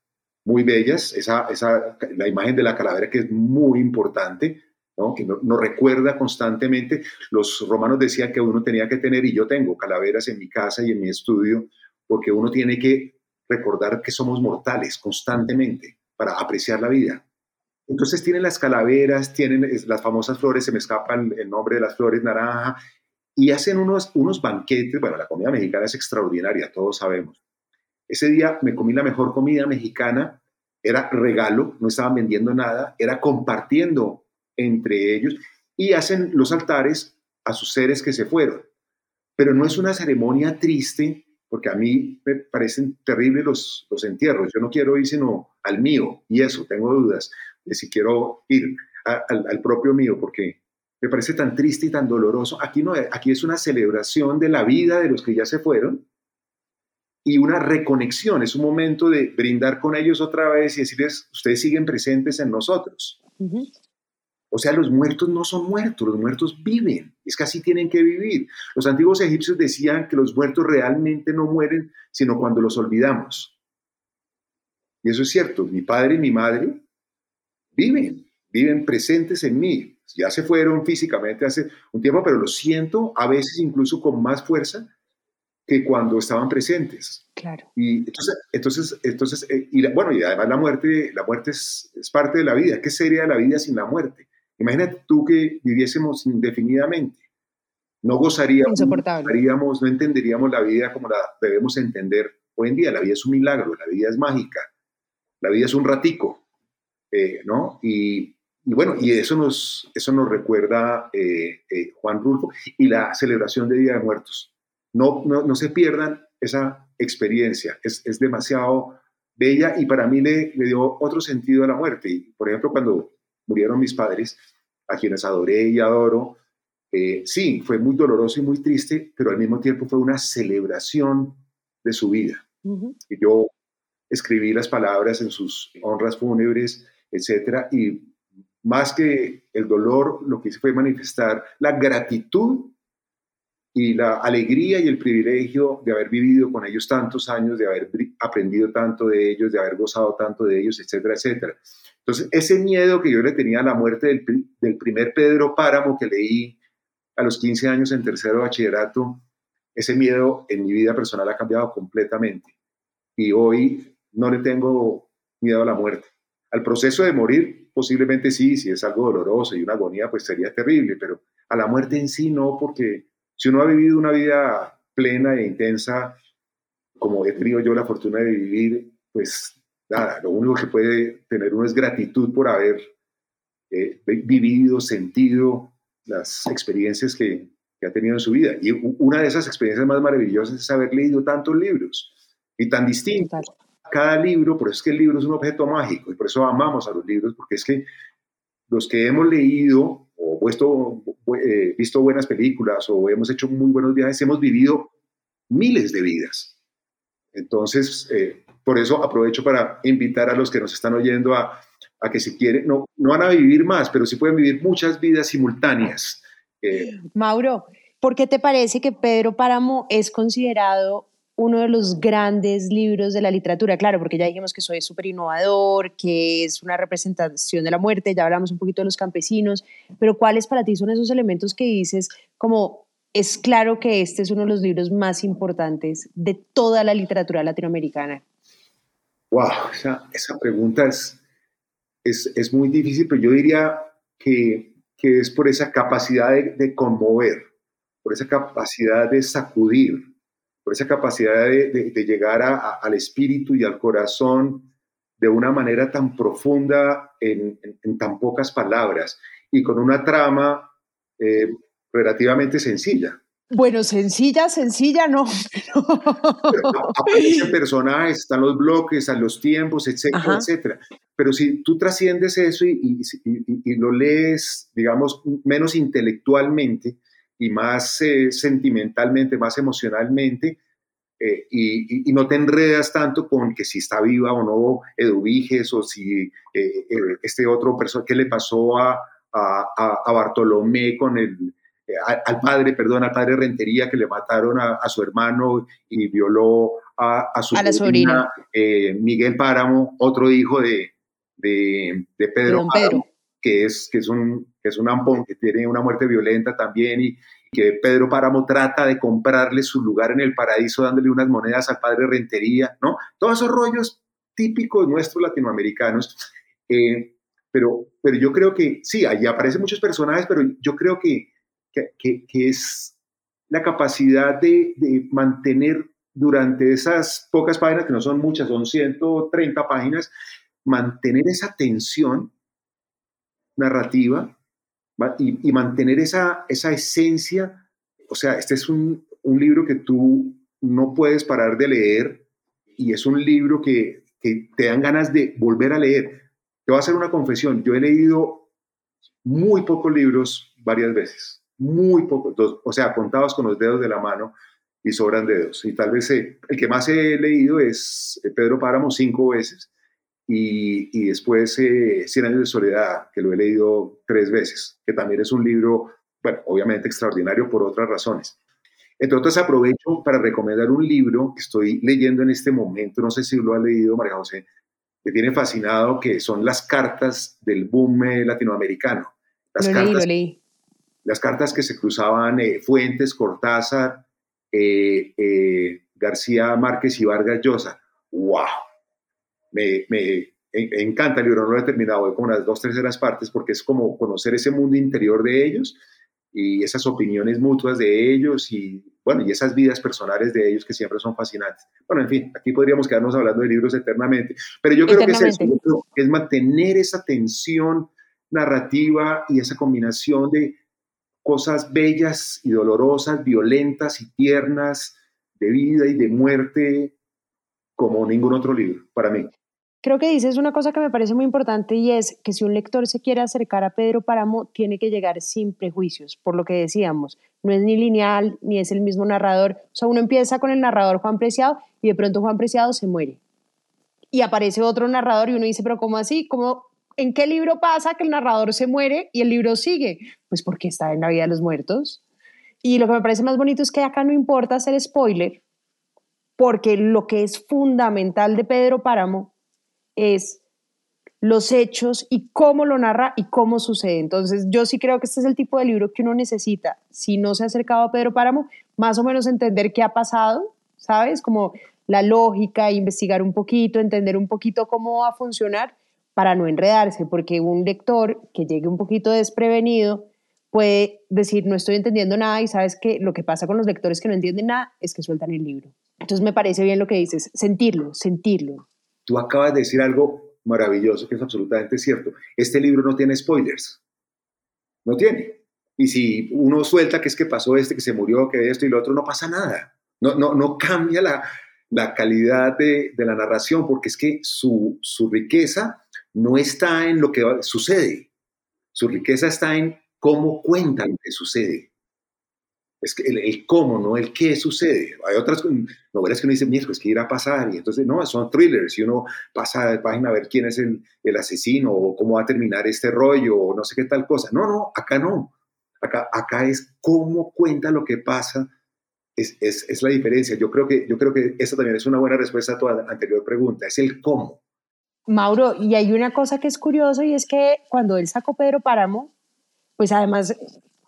muy bellas, esa, esa, la imagen de la calavera que es muy importante, ¿no? que nos recuerda constantemente. Los romanos decían que uno tenía que tener, y yo tengo calaveras en mi casa y en mi estudio, porque uno tiene que recordar que somos mortales constantemente para apreciar la vida. Entonces tienen las calaveras, tienen las famosas flores, se me escapan el nombre de las flores naranja, y hacen unos, unos banquetes. Bueno, la comida mexicana es extraordinaria, todos sabemos. Ese día me comí la mejor comida mexicana, era regalo, no estaban vendiendo nada, era compartiendo entre ellos y hacen los altares a sus seres que se fueron. Pero no es una ceremonia triste, porque a mí me parecen terribles los, los entierros. Yo no quiero ir sino al mío, y eso, tengo dudas de si quiero ir al, propio mío, porque me parece tan triste y tan doloroso. Aquí, no, aquí es una celebración de la vida de los que ya se fueron y una reconexión, es un momento de brindar con ellos otra vez y decirles, ustedes siguen presentes en nosotros. O sea, los muertos no son muertos, los muertos viven, es que así tienen que vivir. Los antiguos egipcios decían que los muertos realmente no mueren, sino cuando los olvidamos. Y eso es cierto, mi padre y mi madre viven, viven presentes en mí. Ya se fueron físicamente hace un tiempo, pero lo siento a veces incluso con más fuerza que cuando estaban presentes. Claro. Y entonces, entonces, entonces eh, y bueno, y además la muerte, la muerte es, es, parte de la vida. ¿Qué sería la vida sin la muerte? Imagínate tú que viviésemos indefinidamente. No gozaríamos, no entenderíamos la vida como la debemos entender hoy en día. La vida es un milagro, la vida es mágica, la vida es un ratico, eh, ¿no? Y, y, bueno, y eso nos, eso nos recuerda eh, eh, Juan Rulfo y la celebración de Día de Muertos. No, no, no se pierdan esa experiencia, es, es demasiado bella y para mí le, le dio otro sentido a la muerte. Y, por ejemplo, cuando murieron mis padres, a quienes adoré y adoro. Eh, sí, fue muy doloroso y muy triste, pero al mismo tiempo fue una celebración de su vida. Y yo escribí las palabras en sus honras fúnebres, etcétera, y más que el dolor, lo que hice fue manifestar la gratitud y la alegría y el privilegio de haber vivido con ellos tantos años, de haber aprendido tanto de ellos, de haber gozado tanto de ellos, etcétera, etcétera. Entonces, ese miedo que yo le tenía a la muerte del, del primer Pedro Páramo que leí a los 15 años en tercero bachillerato, ese miedo en mi vida personal ha cambiado completamente. Y hoy no le tengo miedo a la muerte. Al proceso de morir, posiblemente sí, si es algo doloroso y una agonía, pues sería terrible, pero a la muerte en sí no, porque si uno ha vivido una vida plena e intensa, como he tenido yo la fortuna de vivir, pues nada, lo único que puede tener uno es gratitud por haber eh, vivido, sentido las experiencias que, que, ha tenido en su vida. Y una de esas experiencias más maravillosas es haber leído tantos libros y tan distintos. Cada libro, por eso es que el libro es un objeto mágico y por eso amamos a los libros, porque es que los que hemos leído o puesto, eh, visto buenas películas o hemos hecho muy buenos viajes, hemos vivido miles de vidas. Entonces, eh, por eso aprovecho para invitar a los que nos están oyendo a, a, que si quieren, no, no van a vivir más, pero sí pueden vivir muchas vidas simultáneas. Eh, Mauro, ¿por qué te parece que Pedro Páramo es considerado uno de los grandes libros de la literatura, claro, porque ya dijimos que soy súper innovador, que es una representación de la muerte, ya hablamos un poquito de los campesinos, pero ¿cuáles para ti son esos elementos que dices como es claro que este es uno de los libros más importantes de toda la literatura latinoamericana? Wow, esa, esa pregunta es, es, es, muy difícil, pero yo diría que, que es por esa capacidad de, conmover, por esa capacidad de sacudir, por esa capacidad de, llegar al espíritu y al corazón de una manera tan profunda en, tan pocas palabras y con una trama eh, relativamente sencilla. Bueno, sencilla, sencilla, no. [LAUGHS] aparecen personajes, están los bloques, están los tiempos, etcétera, etcétera. Pero si tú trasciendes eso y, lo lees, digamos, menos intelectualmente y más eh, sentimentalmente, más emocionalmente, eh, y, no te enredas tanto con que si está viva o no Eduviges o si eh, este otro persona, ¿qué le pasó a, a, a Bartolomé con el eh, al padre, perdón, al padre Rentería, que le mataron a, su hermano y violó a, su sobrina, eh, Miguel Páramo, otro hijo de, de, Pedro, Páramo, que es, que, es un, que es un ampón, que tiene una muerte violenta también y, que Pedro Páramo trata de comprarle su lugar en el paraíso dándole unas monedas al padre Rentería, ¿no? Todos esos rollos típicos nuestros latinoamericanos. Eh, pero, pero yo creo que sí, ahí aparecen muchos personajes, pero yo creo que que, es la capacidad de, mantener durante esas pocas páginas, que no son muchas, son 130 páginas, mantener esa tensión narrativa y, mantener esa, esa esencia. O sea, este es un, un, libro que tú no puedes parar de leer y es un libro que, que te dan ganas de volver a leer. Te voy a hacer una confesión, yo he leído muy pocos libros varias veces muy pocos, o sea, contados con los dedos de la mano y sobran dedos. Y tal vez eh, el que más he leído es eh, Pedro Páramo cinco veces y, y después eh, Cien años de soledad, que lo he leído tres veces, que también es un libro, bueno, obviamente extraordinario por otras razones. Entre otras, aprovecho para recomendar un libro que estoy leyendo en este momento, no sé si lo ha leído María José, me tiene fascinado, que son las cartas del boom latinoamericano. Las lo cartas, leí, lo leí las cartas que se cruzaban eh, Fuentes, Cortázar, eh, eh, García Márquez y Vargas Llosa. ¡Wow! Me, encanta el libro, no lo he terminado, voy como unas dos terceras partes porque es como conocer ese mundo interior de ellos y esas opiniones mutuas de ellos y, bueno, y esas vidas personales de ellos que siempre son fascinantes. Bueno, en fin, aquí podríamos quedarnos hablando de libros eternamente, pero yo creo que es eso, es mantener esa tensión narrativa y esa combinación de cosas bellas y dolorosas, violentas y tiernas, de vida y de muerte, como ningún otro libro, para mí. Creo que dices una cosa que me parece muy importante y es que si un lector se quiere acercar a Pedro Páramo, tiene que llegar sin prejuicios, por lo que decíamos, no es ni lineal, ni es el mismo narrador. O sea, uno empieza con el narrador Juan Preciado y de pronto Juan Preciado se muere. Y aparece otro narrador y uno dice, pero ¿cómo así? ¿Cómo, ¿En qué libro pasa que el narrador se muere y el libro sigue? Pues porque está en la vida de los muertos. Y lo que me parece más bonito es que acá no importa hacer spoiler, porque lo que es fundamental de Pedro Páramo es los hechos y cómo lo narra y cómo sucede. Entonces, yo sí creo que este es el tipo de libro que uno necesita, si no se ha acercado a Pedro Páramo, más o menos entender qué ha pasado, ¿sabes? Como la lógica, investigar un poquito, entender un poquito cómo va a funcionar para no enredarse, porque un lector que llegue un poquito desprevenido puede decir, no estoy entendiendo nada y sabes que lo que pasa con los lectores que no entienden nada es que sueltan el libro. Entonces me parece bien lo que dices, sentirlo, sentirlo. Tú acabas de decir algo maravilloso que es absolutamente cierto. Este libro no tiene spoilers. No tiene. Y si uno suelta que es que pasó este, que se murió, que esto y lo otro, no pasa nada. No, no, no cambia la, la calidad de, de, la narración porque es que su, su riqueza no está en lo que sucede, su riqueza está en cómo cuenta lo que sucede. Es que el, cómo, no el qué sucede. Hay otras novelas que uno dice, mira, pues qué irá a pasar. Y entonces, no, son thrillers y uno pasa de página a ver quién es el, el asesino o cómo va a terminar este rollo o no sé qué tal cosa. No, no, acá no. Acá, acá es cómo cuenta lo que pasa. Es, es, es la diferencia. Yo creo, que, yo creo que esa también es una buena respuesta a tu anterior pregunta. Es el cómo. Mauro, y hay una cosa que es curioso y es que cuando él sacó Pedro Páramo, pues además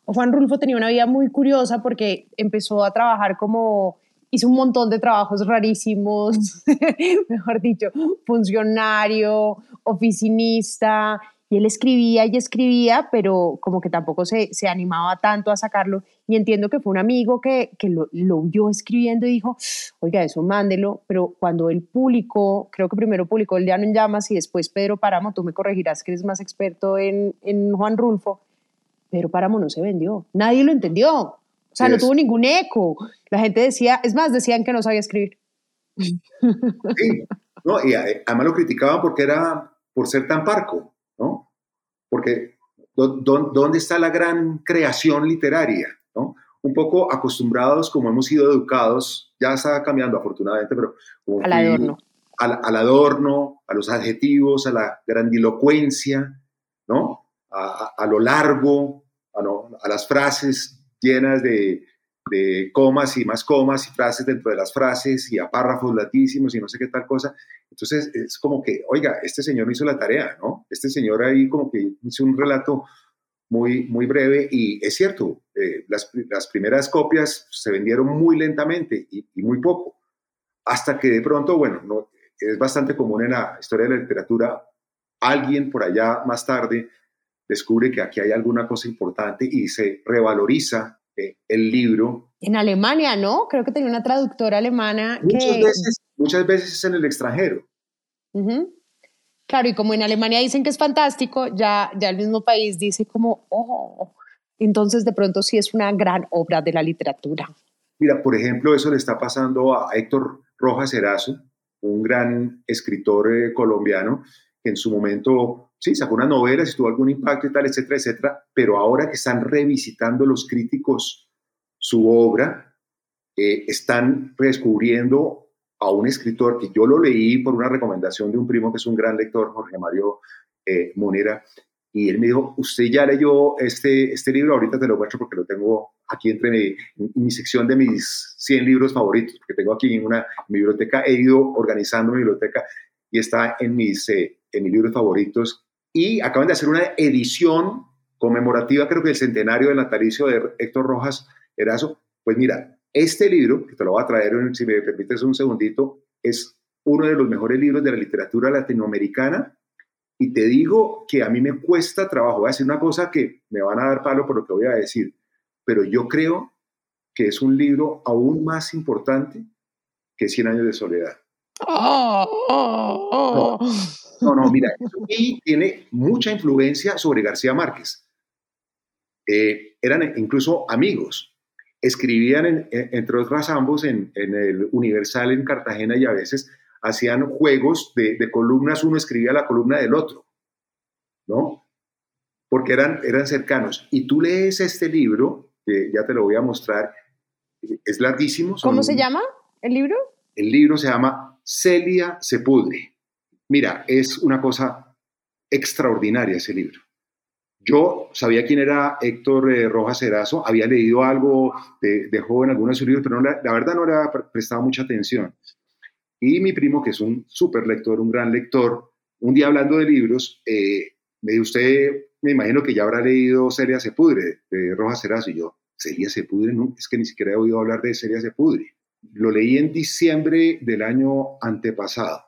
Juan Rulfo tenía una vida muy curiosa porque empezó a trabajar como, hizo un montón de trabajos rarísimos, [LAUGHS] mejor dicho, funcionario, oficinista, y él escribía y escribía, pero como que tampoco se, se animaba tanto a sacarlo. Y entiendo que fue un amigo que, que lo, lo, vio escribiendo y dijo, oiga, eso mándelo. Pero cuando él publicó, creo que primero publicó El Llano en Llamas y después Pedro Páramo, tú me corregirás que eres más experto en, en Juan Rulfo, Pedro Páramo no se vendió. Nadie lo entendió. O sea, no tuvo ningún eco. La gente decía, es más, decían que no sabía escribir. Sí, no, y además lo criticaban porque era por ser tan parco, ¿no? Porque ¿dónde está la gran creación literaria? Un poco acostumbrados, como hemos sido educados, ya está cambiando afortunadamente, pero al adorno. Al, adorno, a los adjetivos, a la grandilocuencia, ¿no? A, lo largo, a las frases llenas de, de comas y más comas y frases dentro de las frases y a párrafos latísimos y no sé qué tal cosa. Entonces es como que, oiga, este señor no hizo la tarea, ¿no? Este señor ahí como que hizo un relato muy, muy breve y es cierto, eh, las, las, primeras copias se vendieron muy lentamente y, y, muy poco, hasta que de pronto, bueno, no, es bastante común en la historia de la literatura, alguien por allá más tarde descubre que aquí hay alguna cosa importante y se revaloriza el libro. En Alemania, ¿no? Creo que tenía una traductora alemana muchas que... Veces, muchas veces es en el extranjero. Claro, y como en Alemania dicen que es fantástico, ya, ya el mismo país dice como, oh, entonces de pronto sí es una gran obra de la literatura. Mira, por ejemplo, eso le está pasando a Héctor Rojas Erazo, un gran escritor eh, colombiano, que en su momento, sí, sacó unas novelas y tuvo algún impacto y tal, etcétera, etcétera, pero ahora que están revisitando los críticos su obra, eh, están redescubriendo a un escritor que yo lo leí por una recomendación de un primo que es un gran lector, Jorge Mario eh, Munera, y él me dijo, usted ya leyó este, este libro, ahorita te lo muestro porque lo tengo aquí entre mi, mi sección de mis 100 libros favoritos, porque tengo aquí en una biblioteca, he ido organizando mi biblioteca y está en mis, eh, en mis libros favoritos. Y acaban de hacer una edición conmemorativa, creo que el centenario del natalicio de Héctor Rojas Erazo. Pues mira, este libro, que te lo voy a traer, si me permites un segundito, es uno de los mejores libros de la literatura latinoamericana. Y te digo que a mí me cuesta trabajo. Voy a decir una cosa que me van a dar palo por lo que voy a decir, pero yo creo que es un libro aún más importante que Cien años de soledad. No, no, mira, y tiene mucha influencia sobre García Márquez. Eh, eran incluso amigos escribían, entre otras ambos, en, el Universal en Cartagena y a veces hacían juegos de, columnas, uno escribía la columna del otro, ¿no? Porque eran, eran cercanos. Y tú lees este libro, que ya te lo voy a mostrar, es larguísimo. ¿Cómo se llama el libro? El libro se llama Celia se pudre. Mira, es una cosa extraordinaria ese libro. Yo sabía quién era Héctor eh, Rojas Erazo, había leído algo de, joven, algunos de sus libros, pero la, verdad no le había prestado mucha atención. Y mi primo, que es un súper lector, un gran lector, un día hablando de libros, eh, me dijo, usted, me imagino que ya habrá leído Celia Sepudre, de Rojas Erazo, y yo, Celia Sepudre, no, es que ni siquiera he oído hablar de Celia Sepudre. Lo leí en diciembre del año antepasado.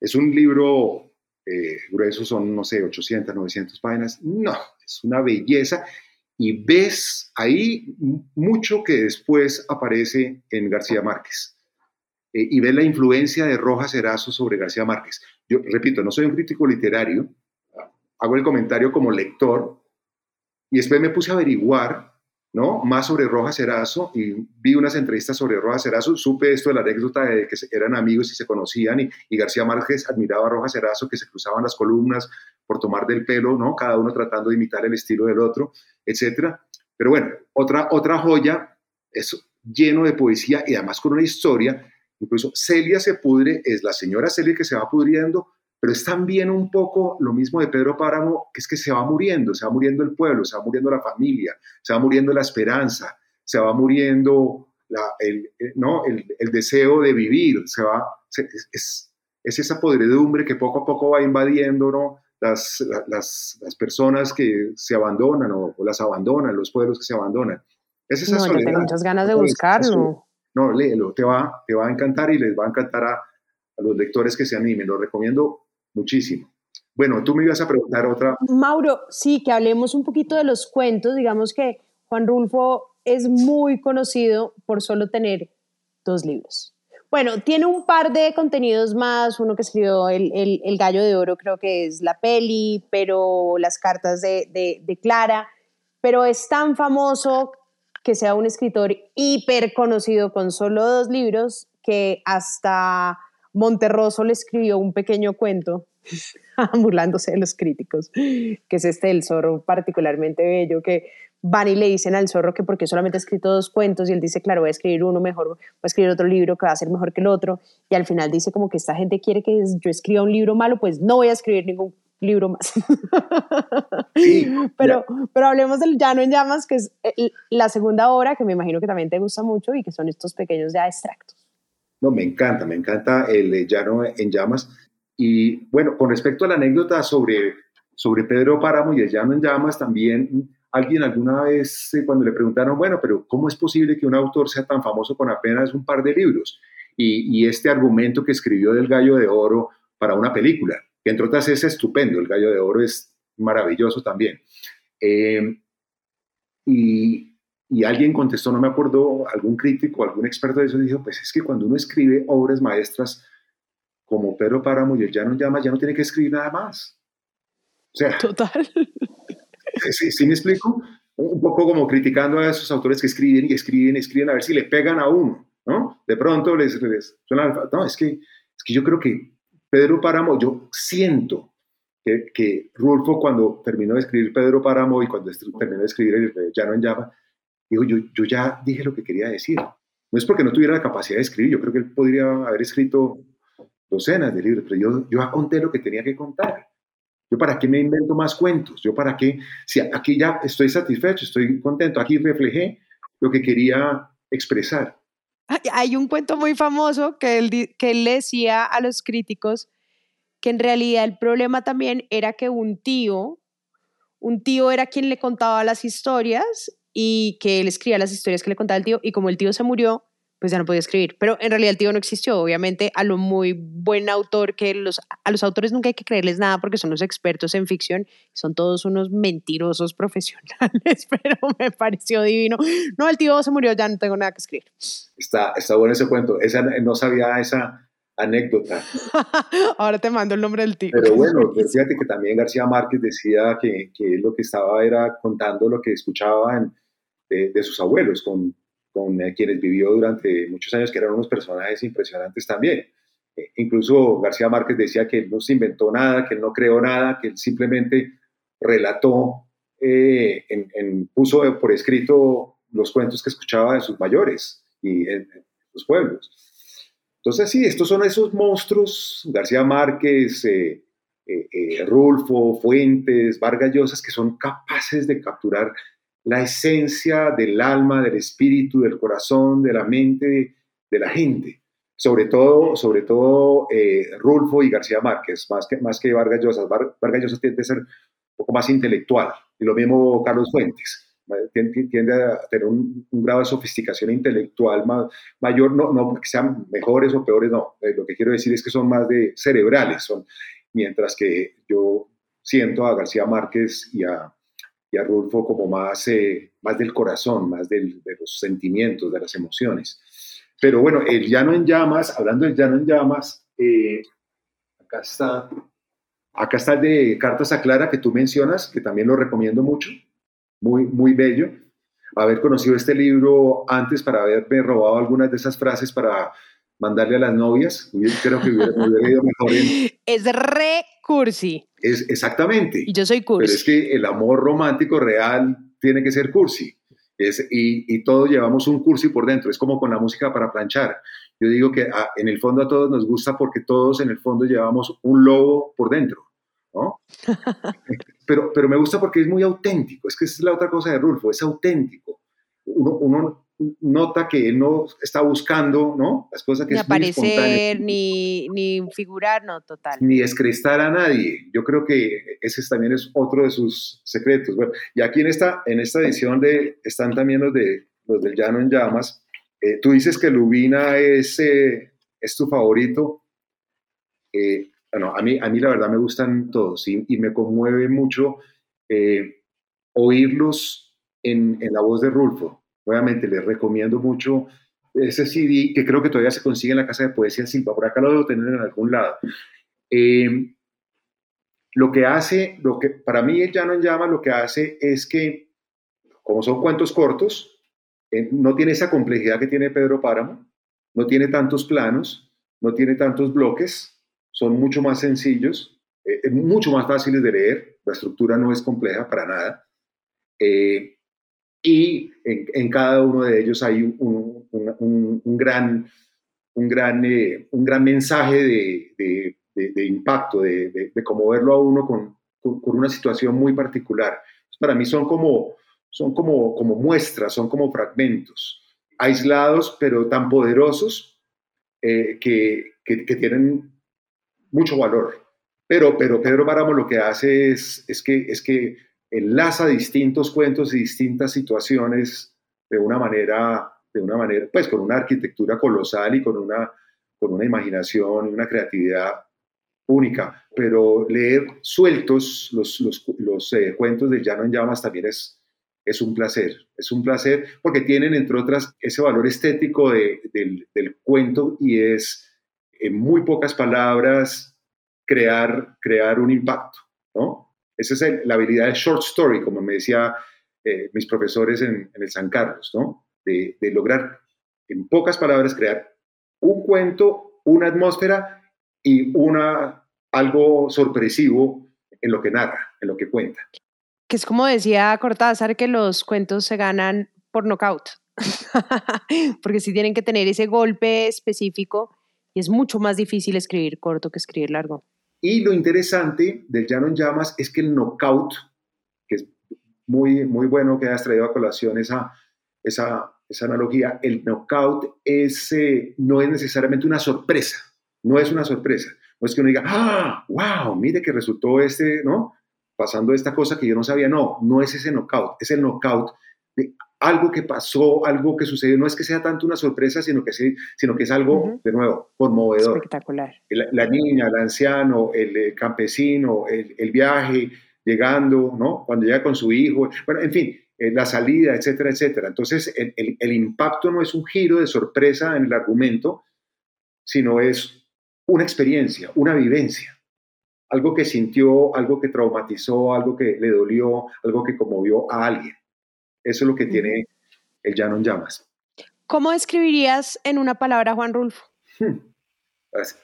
Es un libro eh, gruesos son, no sé, 800, 900 páginas. No, es una belleza. Y ves ahí mucho que después aparece en García Márquez. Eh, y ves la influencia de Rojas Erazo sobre García Márquez. Yo repito, no soy un crítico literario, hago el comentario como lector, y después me puse a averiguar ¿no? Más sobre Rojas Erazo y vi unas entrevistas sobre Rojas Erazo, supe esto de la anécdota de que eran amigos y se conocían y, García Márquez admiraba a Rojas Erazo que se cruzaban las columnas por tomar del pelo, ¿no? Cada uno tratando de imitar el estilo del otro, etcétera. Pero bueno, otra, otra joya, es lleno de poesía y además con una historia, incluso Celia se pudre, es la señora Celia que se va pudriendo, pero es también un poco lo mismo de Pedro Páramo, que es que se va muriendo, se va muriendo el pueblo, se va muriendo la familia, se va muriendo la esperanza, se va muriendo el, ¿no? el, deseo de vivir, se va, es, esa podredumbre que poco a poco va invadiendo ¿no? las, las, las personas que se abandonan o, las abandonan, los pueblos que se abandonan. Es esa no, tengo muchas ganas de buscarlo. No, léelo, te va, te va a encantar y les va a encantar a, a los lectores que se animen. Lo recomiendo muchísimo. Bueno, tú me ibas a preguntar otra. Mauro, sí, que hablemos un poquito de los cuentos. Digamos que Juan Rulfo es muy conocido por solo tener dos libros. Bueno, tiene un par de contenidos más, uno que escribió El, el, Gallo de Oro, creo que es la peli, pero las cartas de, de, de Clara, pero es tan famoso que sea un escritor hiper conocido con solo dos libros, que hasta Monterroso le escribió un pequeño cuento, [LAUGHS] burlándose de los críticos, que es este del zorro particularmente bello, que van y le dicen al zorro que porque solamente ha escrito dos cuentos y él dice, claro, voy a escribir uno mejor, voy a escribir otro libro que va a ser mejor que el otro, y al final dice como que esta gente quiere que yo escriba un libro malo, pues no voy a escribir ningún libro más. [LAUGHS] Sí, pero, pero hablemos del Llano en Llamas, que es la segunda obra que me imagino que también te gusta mucho y que son estos pequeños ya extractos. No, me encanta, me encanta el Llano en Llamas. Y bueno, con respecto a la anécdota sobre, sobre Pedro Páramo y el Llano en Llamas, también alguien alguna vez eh, cuando le preguntaron, bueno, pero ¿cómo es posible que un autor sea tan famoso con apenas un par de libros? Y, este argumento que escribió del Gallo de Oro para una película, que entre otras es estupendo, el Gallo de Oro es maravilloso también. Eh, y, y, alguien contestó, no me acuerdo, algún crítico, algún experto de eso, dijo, pues es que cuando uno escribe obras maestras como Pedro Páramo y el Ya no llama, ya no tiene que escribir nada más. O sea, Total. [LAUGHS] ¿Sí, sí me explico? Un poco como criticando a esos autores que escriben y escriben y escriben a ver si le pegan a uno, ¿no? De pronto les, suena, no, es que, es que yo creo que Pedro Páramo, yo siento que, que, Rulfo cuando terminó de escribir Pedro Páramo y cuando terminó de escribir el Llano en Llama, dijo, yo, yo ya dije lo que quería decir. No es porque no tuviera la capacidad de escribir, yo creo que él podría haber escrito docenas de libros, pero yo, yo ya conté lo que tenía que contar. ¿Yo para qué me invento más cuentos? ¿Yo para qué? Si aquí ya estoy satisfecho, estoy contento, aquí reflejé lo que quería expresar. Hay un cuento muy famoso que él, que él decía a los críticos que en realidad el problema también era que un tío, un tío era quien le contaba las historias y que él escribía las historias que le contaba el tío y como el tío se murió, pues ya no podía escribir. Pero en realidad el tío no existió. Obviamente a lo muy buen autor, que los, a los autores nunca hay que creerles nada porque son los expertos en ficción, son todos unos mentirosos profesionales, [LAUGHS] pero me pareció divino. No, el tío se murió, ya no tengo nada que escribir. Está, está bueno ese cuento. Esa, no sabía esa anécdota. [LAUGHS] Ahora te mando el nombre del tío. Pero bueno, fíjate que también García Márquez decía que, que lo que estaba era contando lo que escuchaban de, de sus abuelos, con con eh, quienes vivió durante muchos años, que eran unos personajes impresionantes también. Eh, incluso García Márquez decía que él no se inventó nada, que él no creó nada, que él simplemente relató, eh, en, puso por escrito los cuentos que escuchaba de sus mayores y en, los pueblos. Entonces, sí, estos son esos monstruos, García Márquez, Rulfo, Fuentes, Vargas Llosa, que son capaces de capturar la esencia del alma, del espíritu, del corazón, de la mente de, la gente. Sobre todo, sobre todo eh, Rulfo y García Márquez, más que, más que Vargas Llosa. Vargas Llosa tiende a ser un poco más intelectual, y lo mismo Carlos Fuentes. Tiende, a tener un, grado de sofisticación intelectual más, mayor, no, no porque sean mejores o peores, no. Eh, lo que quiero decir es que son más de cerebrales, son, mientras que yo siento a García Márquez y a, y a Rulfo como más, eh, más del corazón, más del, de los sentimientos, de las emociones. Pero bueno, el llano en llamas, hablando del llano en llamas, eh, acá está, acá está el de Cartas a Clara que tú mencionas, que también lo recomiendo mucho, muy, muy bello. Haber conocido este libro antes para haberme robado algunas de esas frases para mandarle a las novias, creo que hubiera, ido mejor [LAUGHS] Es re cursi. Es, exactamente. Y yo soy cursi. Pero es que el amor romántico real tiene que ser cursi. Es, y, y, todos llevamos un cursi por dentro. Es como con la música para planchar. Yo digo que en el fondo a todos nos gusta porque todos en el fondo llevamos un lobo por dentro. ¿no? [LAUGHS] pero, pero me gusta porque es muy auténtico. Es que esa es la otra cosa de Rulfo, es auténtico. Uno, uno nota que él no está buscando, ¿no? Las cosas que ni aparecer, ni, ni figurar, no, total. Ni escrestar a nadie. Yo creo que ese también es otro de sus secretos. Bueno, y aquí en esta, en esta edición de, están también los, de, los del Llano en Llamas. Eh, tú dices que Lubina es, eh, es tu favorito. Eh, bueno, a mí, a mí la verdad me gustan todos y, me conmueve mucho oírlos en, la voz de Rulfo Obviamente les recomiendo mucho ese CD que creo que todavía se consigue en la Casa de Poesía Silva, por acá lo debo tener en algún lado. Em, lo que hace, lo que para mí el Llano en Llama lo que hace es que, como son cuentos cortos, eh, no tiene esa complejidad que tiene Pedro Páramo, no tiene tantos planos, no tiene tantos bloques, son mucho más sencillos, eh, mucho más fáciles de leer, la estructura no es compleja para nada. Eh, y en, cada uno de ellos hay un, gran, un, gran, un gran mensaje de, de, impacto, de, cómo verlo a uno con, con, una situación muy particular. Para mí son como, son como, como muestras, son como fragmentos, aislados pero tan poderosos eh, que, que, tienen mucho valor. Pero, pero Pedro Páramo lo que hace es, es, que, es que enlaza distintos cuentos y distintas situaciones de una manera, de una manera, pues con una arquitectura colosal y con una, con una imaginación y una creatividad única, pero leer sueltos los, los, los eh, cuentos de Llano en Llamas también es, es un placer, es un placer porque tienen, entre otras, ese valor estético de, del, del, cuento y es, en muy pocas palabras, crear, crear un impacto, ¿no? Esa es la habilidad de short story, como me decía eh, mis profesores en, en, el San Carlos, ¿no? De, de lograr, en pocas palabras, crear un cuento, una atmósfera y una, algo sorpresivo en lo que narra, en lo que cuenta. Que es como decía Cortázar, que los cuentos se ganan por nocaut, [LAUGHS] porque si tienen que tener ese golpe específico y es mucho más difícil escribir corto que escribir largo. Y lo interesante del Llano en Llamas es que el knockout, que es muy, muy bueno que hayas traído a colación esa, esa, esa analogía, el knockout es, eh, no es necesariamente una sorpresa no es una sorpresa. No es que uno diga, ah, wow, mire que resultó este, ¿no? Pasando esta cosa que yo no sabía. No, no es ese knockout, es el knockout de algo que pasó, algo que sucedió. No es que sea tanto una sorpresa, sino que, sí, sino que es algo, de nuevo, conmovedor. Espectacular. La, niña, el anciano, el, campesino, el, viaje, llegando, ¿no? Cuando llega con su hijo, bueno, en fin, eh, la salida, etcétera, etcétera. Entonces, el, el impacto no es un giro de sorpresa en el argumento, sino es una experiencia, una vivencia, algo que sintió, algo que traumatizó, algo que le dolió, algo que conmovió a alguien. Eso es lo que tiene el llano en llamas. ¿Cómo describirías en una palabra Juan Rulfo? Hmm.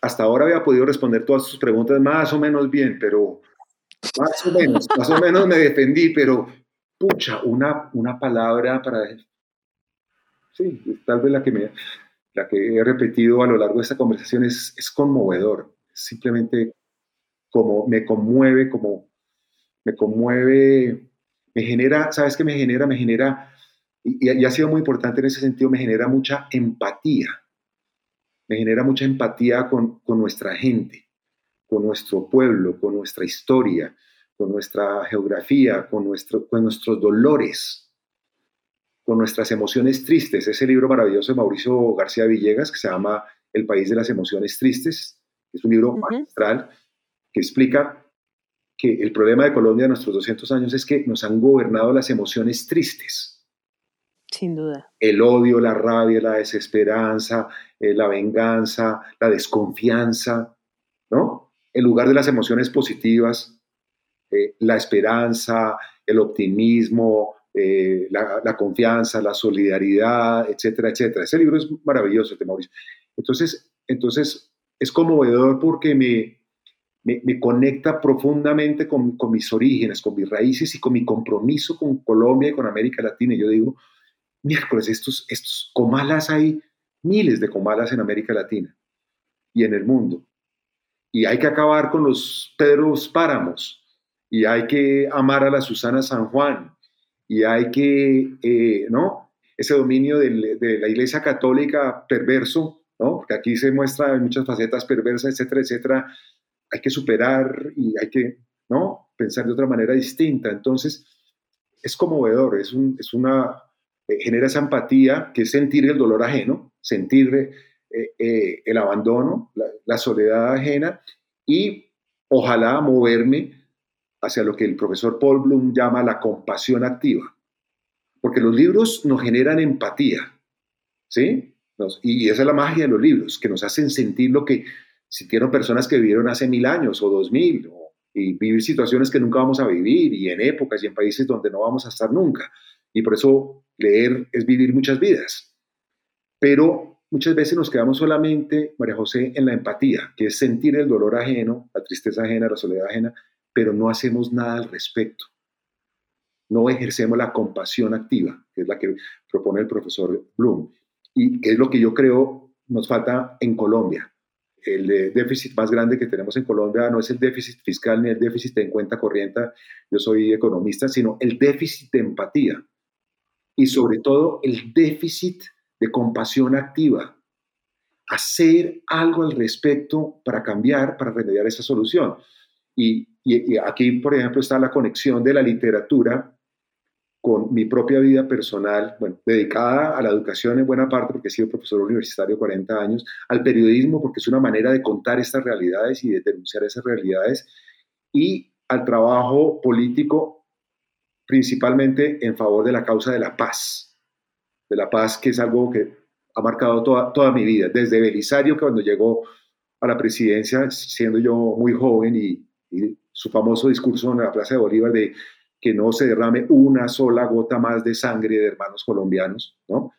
Hasta ahora había podido responder todas sus preguntas más o menos bien, pero más o menos, más o menos me defendí, pero pucha, una, una palabra para... Sí, tal vez la que me la que he repetido a lo largo de esta conversación es, es conmovedor. Simplemente como me conmueve, como me conmueve, me genera, ¿sabes qué me genera? Me genera, y, ha sido muy importante en ese sentido, me genera mucha empatía. Me genera mucha empatía con, con nuestra gente, con nuestro pueblo, con nuestra historia, con nuestra geografía, con, nuestro, con nuestros dolores con nuestras emociones tristes. Ese libro maravilloso de Mauricio García Villegas que se llama El país de las emociones tristes. Es un libro magistral que explica que el problema de Colombia en nuestros 200 años es que nos han gobernado las emociones tristes. Sin duda. El odio, la rabia, la desesperanza, eh, la venganza, la desconfianza, ¿no? En lugar de las emociones positivas, eh, la esperanza, el optimismo, eh, la, confianza, la solidaridad, etcétera, etcétera. Ese libro es maravilloso, de Mauricio. Entonces, entonces es conmovedor porque me, me, conecta profundamente con, mis orígenes, con mis raíces y con mi compromiso con Colombia y con América Latina. Y yo digo, miércoles, estos, estos comalas hay miles de comalas en América Latina y en el mundo. Y hay que acabar con los Pedros Páramos y hay que amar a la Susana San Juan y hay que, eh, ¿no? Ese dominio de la Iglesia Católica perverso, ¿no? Porque aquí se muestra muchas facetas perversas, etcétera, etcétera. Hay que superar y hay que, ¿no? Pensar de otra manera distinta. Entonces, es conmovedor, es, un, es una, eh, genera esa empatía, que es sentir el dolor ajeno, sentir eh, el abandono, la soledad ajena y ojalá moverme hacia lo que el profesor Paul Bloom llama la compasión activa. Porque los libros nos generan empatía, ¿sí? y esa es la magia de los libros, que nos hacen sentir lo que sintieron personas que vivieron hace mil años o dos mil, y vivir situaciones que nunca vamos a vivir, y en épocas y en países donde no vamos a estar nunca. Y por eso leer es vivir muchas vidas. Pero muchas veces nos quedamos solamente, María José, en la empatía, que es sentir el dolor ajeno, la tristeza ajena, la soledad ajena, pero no hacemos nada al respecto. No ejercemos la compasión activa, que es la que propone el profesor Bloom, y que es lo que yo creo nos falta en Colombia. El déficit más grande que tenemos en Colombia no es el déficit fiscal ni el déficit en cuenta corriente, yo soy economista, sino el déficit de empatía y sobre todo el déficit de compasión activa. Hacer algo al respecto para cambiar, para remediar esa solución. Y, y, aquí, por ejemplo, está la conexión de la literatura con mi propia vida personal, bueno, dedicada a la educación en buena parte, porque he sido profesor universitario 40 años, al periodismo, porque es una manera de contar estas realidades y de denunciar esas realidades, y al trabajo político, principalmente en favor de la causa de la paz, de la paz que es algo que ha marcado toda, toda mi vida, desde Belisario, que cuando llegó a la presidencia, siendo yo muy joven, y, y su famoso discurso en la Plaza de Bolívar de que no se derrame una sola gota más de sangre de hermanos colombianos, ¿no?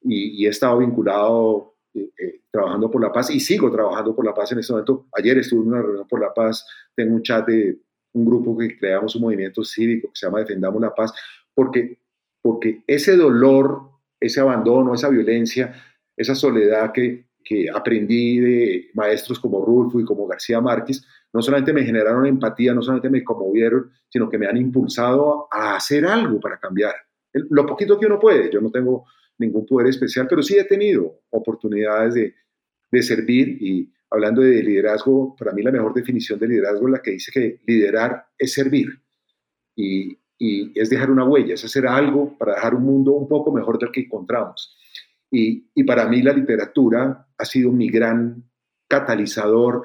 Y, he estado vinculado, eh, eh, trabajando por la paz y sigo trabajando por la paz en este momento. Ayer estuve en una reunión por la paz, tengo un chat de un grupo que creamos un movimiento cívico que se llama Defendamos la Paz, porque, porque ese dolor, ese abandono, esa violencia, esa soledad que, que aprendí de maestros como Rulfo y como García Márquez, no solamente me generaron empatía, no solamente me conmovieron, sino que me han impulsado a hacer algo para cambiar. Lo poquito que uno puede, yo no tengo ningún poder especial, pero sí he tenido oportunidades de, de servir y hablando de liderazgo, para mí la mejor definición de liderazgo es la que dice que liderar es servir y, y es dejar una huella, es hacer algo para dejar un mundo un poco mejor del que encontramos. Y, y para mí la literatura ha sido mi gran catalizador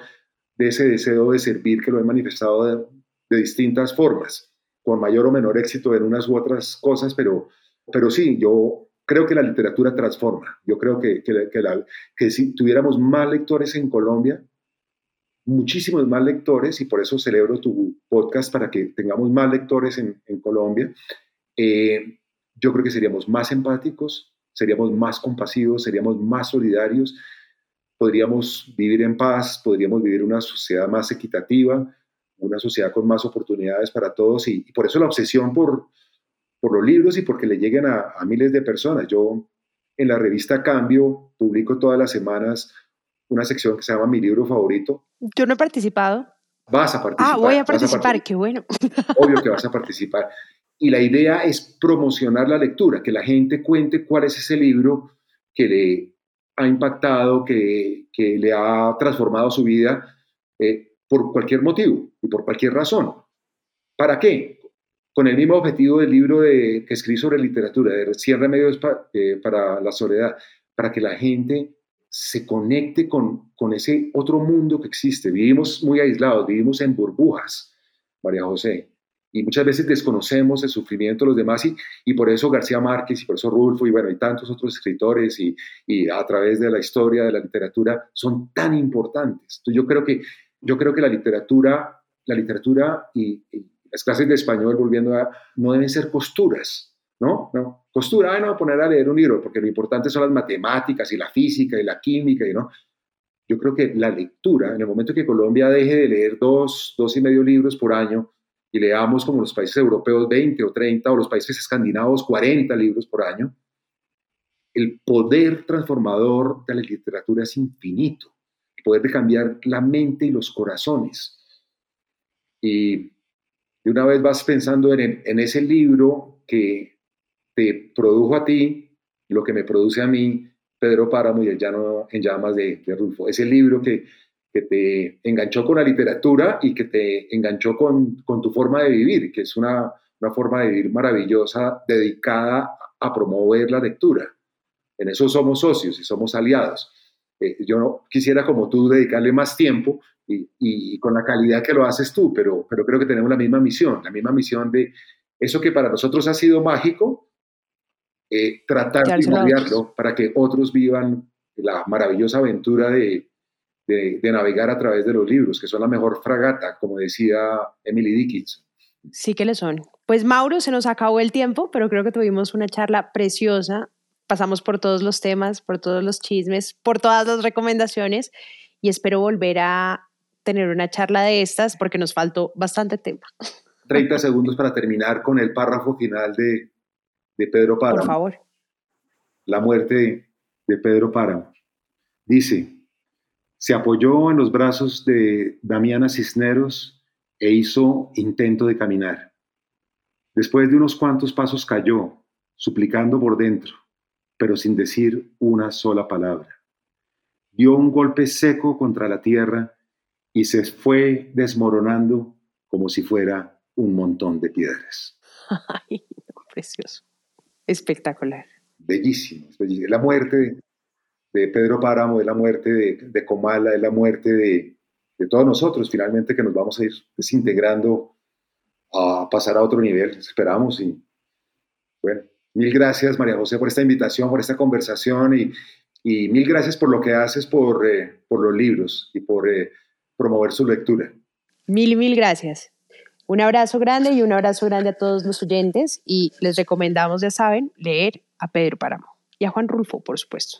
de ese deseo de servir que lo he manifestado de, distintas formas, con mayor o menor éxito en unas u otras cosas, pero, pero sí, yo creo que la literatura transforma. Yo creo que, que, si tuviéramos más lectores en Colombia, muchísimos más lectores, y por eso celebro tu podcast para que tengamos más lectores en, Colombia, eh, yo creo que seríamos más empáticos, seríamos más compasivos, seríamos más solidarios podríamos vivir en paz, podríamos vivir una sociedad más equitativa, una sociedad con más oportunidades para todos y, por eso la obsesión por, por los libros y porque le lleguen a, miles de personas. Yo en la revista Cambio publico todas las semanas una sección que se llama Mi libro favorito. Yo no he participado. Vas a participar. Ah, voy a participar, qué bueno. [LAUGHS] Obvio que vas a participar. Y la idea es promocionar la lectura, que la gente cuente cuál es ese libro que le ha impactado, que, que le ha transformado su vida eh, por cualquier motivo y por cualquier razón. ¿Para qué? Con el mismo objetivo del libro de, que escribí sobre literatura, de 100 remedios eh, para la soledad, para que la gente se conecte con, con ese otro mundo que existe. Vivimos muy aislados, vivimos en burbujas, María José y muchas veces desconocemos el sufrimiento de los demás y, y por eso García Márquez y por eso Rulfo y bueno, y tantos otros escritores y, y, a través de la historia de la literatura son tan importantes. Entonces yo creo que, yo creo que la literatura, la literatura y, las clases de español, volviendo a, no deben ser costuras, ¿no? no costura, no, poner a leer un libro, porque lo importante son las matemáticas y la física y la química, y no. Yo creo que la lectura, en el momento que Colombia deje de leer dos, dos y medio libros por año, y leamos como los países europeos 20 o 30 o los países escandinavos 40 libros por año, el poder transformador de la literatura es infinito, el poder de cambiar la mente y los corazones. Y una vez vas pensando en, en ese libro que te produjo a ti, lo que me produce a mí, Pedro Páramo y el llano en llamas de, de Rulfo. Ese libro que que te enganchó con la literatura y que te enganchó con, con tu forma de vivir, que es una, una, forma de vivir maravillosa dedicada a promover la lectura. En eso somos socios y somos aliados. Eh, yo quisiera, como tú, dedicarle más tiempo y, y, con la calidad que lo haces tú, pero, pero creo que tenemos la misma misión, la misma misión de eso que para nosotros ha sido mágico, eh, tratar de cambiarlo para que otros vivan la maravillosa aventura de, de, navegar a través de los libros, que son la mejor fragata, como decía Emily Dickinson. Sí que le son. Pues Mauro, se nos acabó el tiempo, pero creo que tuvimos una charla preciosa. Pasamos por todos los temas, por todos los chismes, por todas las recomendaciones y espero volver a tener una charla de estas porque nos faltó bastante tema. 30 [LAUGHS] segundos para terminar con el párrafo final de, de Pedro Páramo. Por favor. La muerte de Pedro Páramo. Dice, se apoyó en los brazos de Damiana Cisneros e hizo intento de caminar. Después de unos cuantos pasos cayó, suplicando por dentro, pero sin decir una sola palabra. Dio un golpe seco contra la tierra y se fue desmoronando como si fuera un montón de piedras. [LAUGHS] Ay, precioso. Espectacular. Bellísimo, bellísimo. La muerte de Pedro Páramo, es la muerte de, de Comala, es la muerte de, de, todos nosotros, finalmente que nos vamos a ir desintegrando a pasar a otro nivel, esperamos. Y bueno, mil gracias María José por esta invitación, por esta conversación y, y mil gracias por lo que haces por, eh, por los libros y por eh, promover su lectura. Mil, mil gracias. Un abrazo grande y un abrazo grande a todos los oyentes y les recomendamos, ya saben, leer a Pedro Páramo y a Juan Rulfo, por supuesto.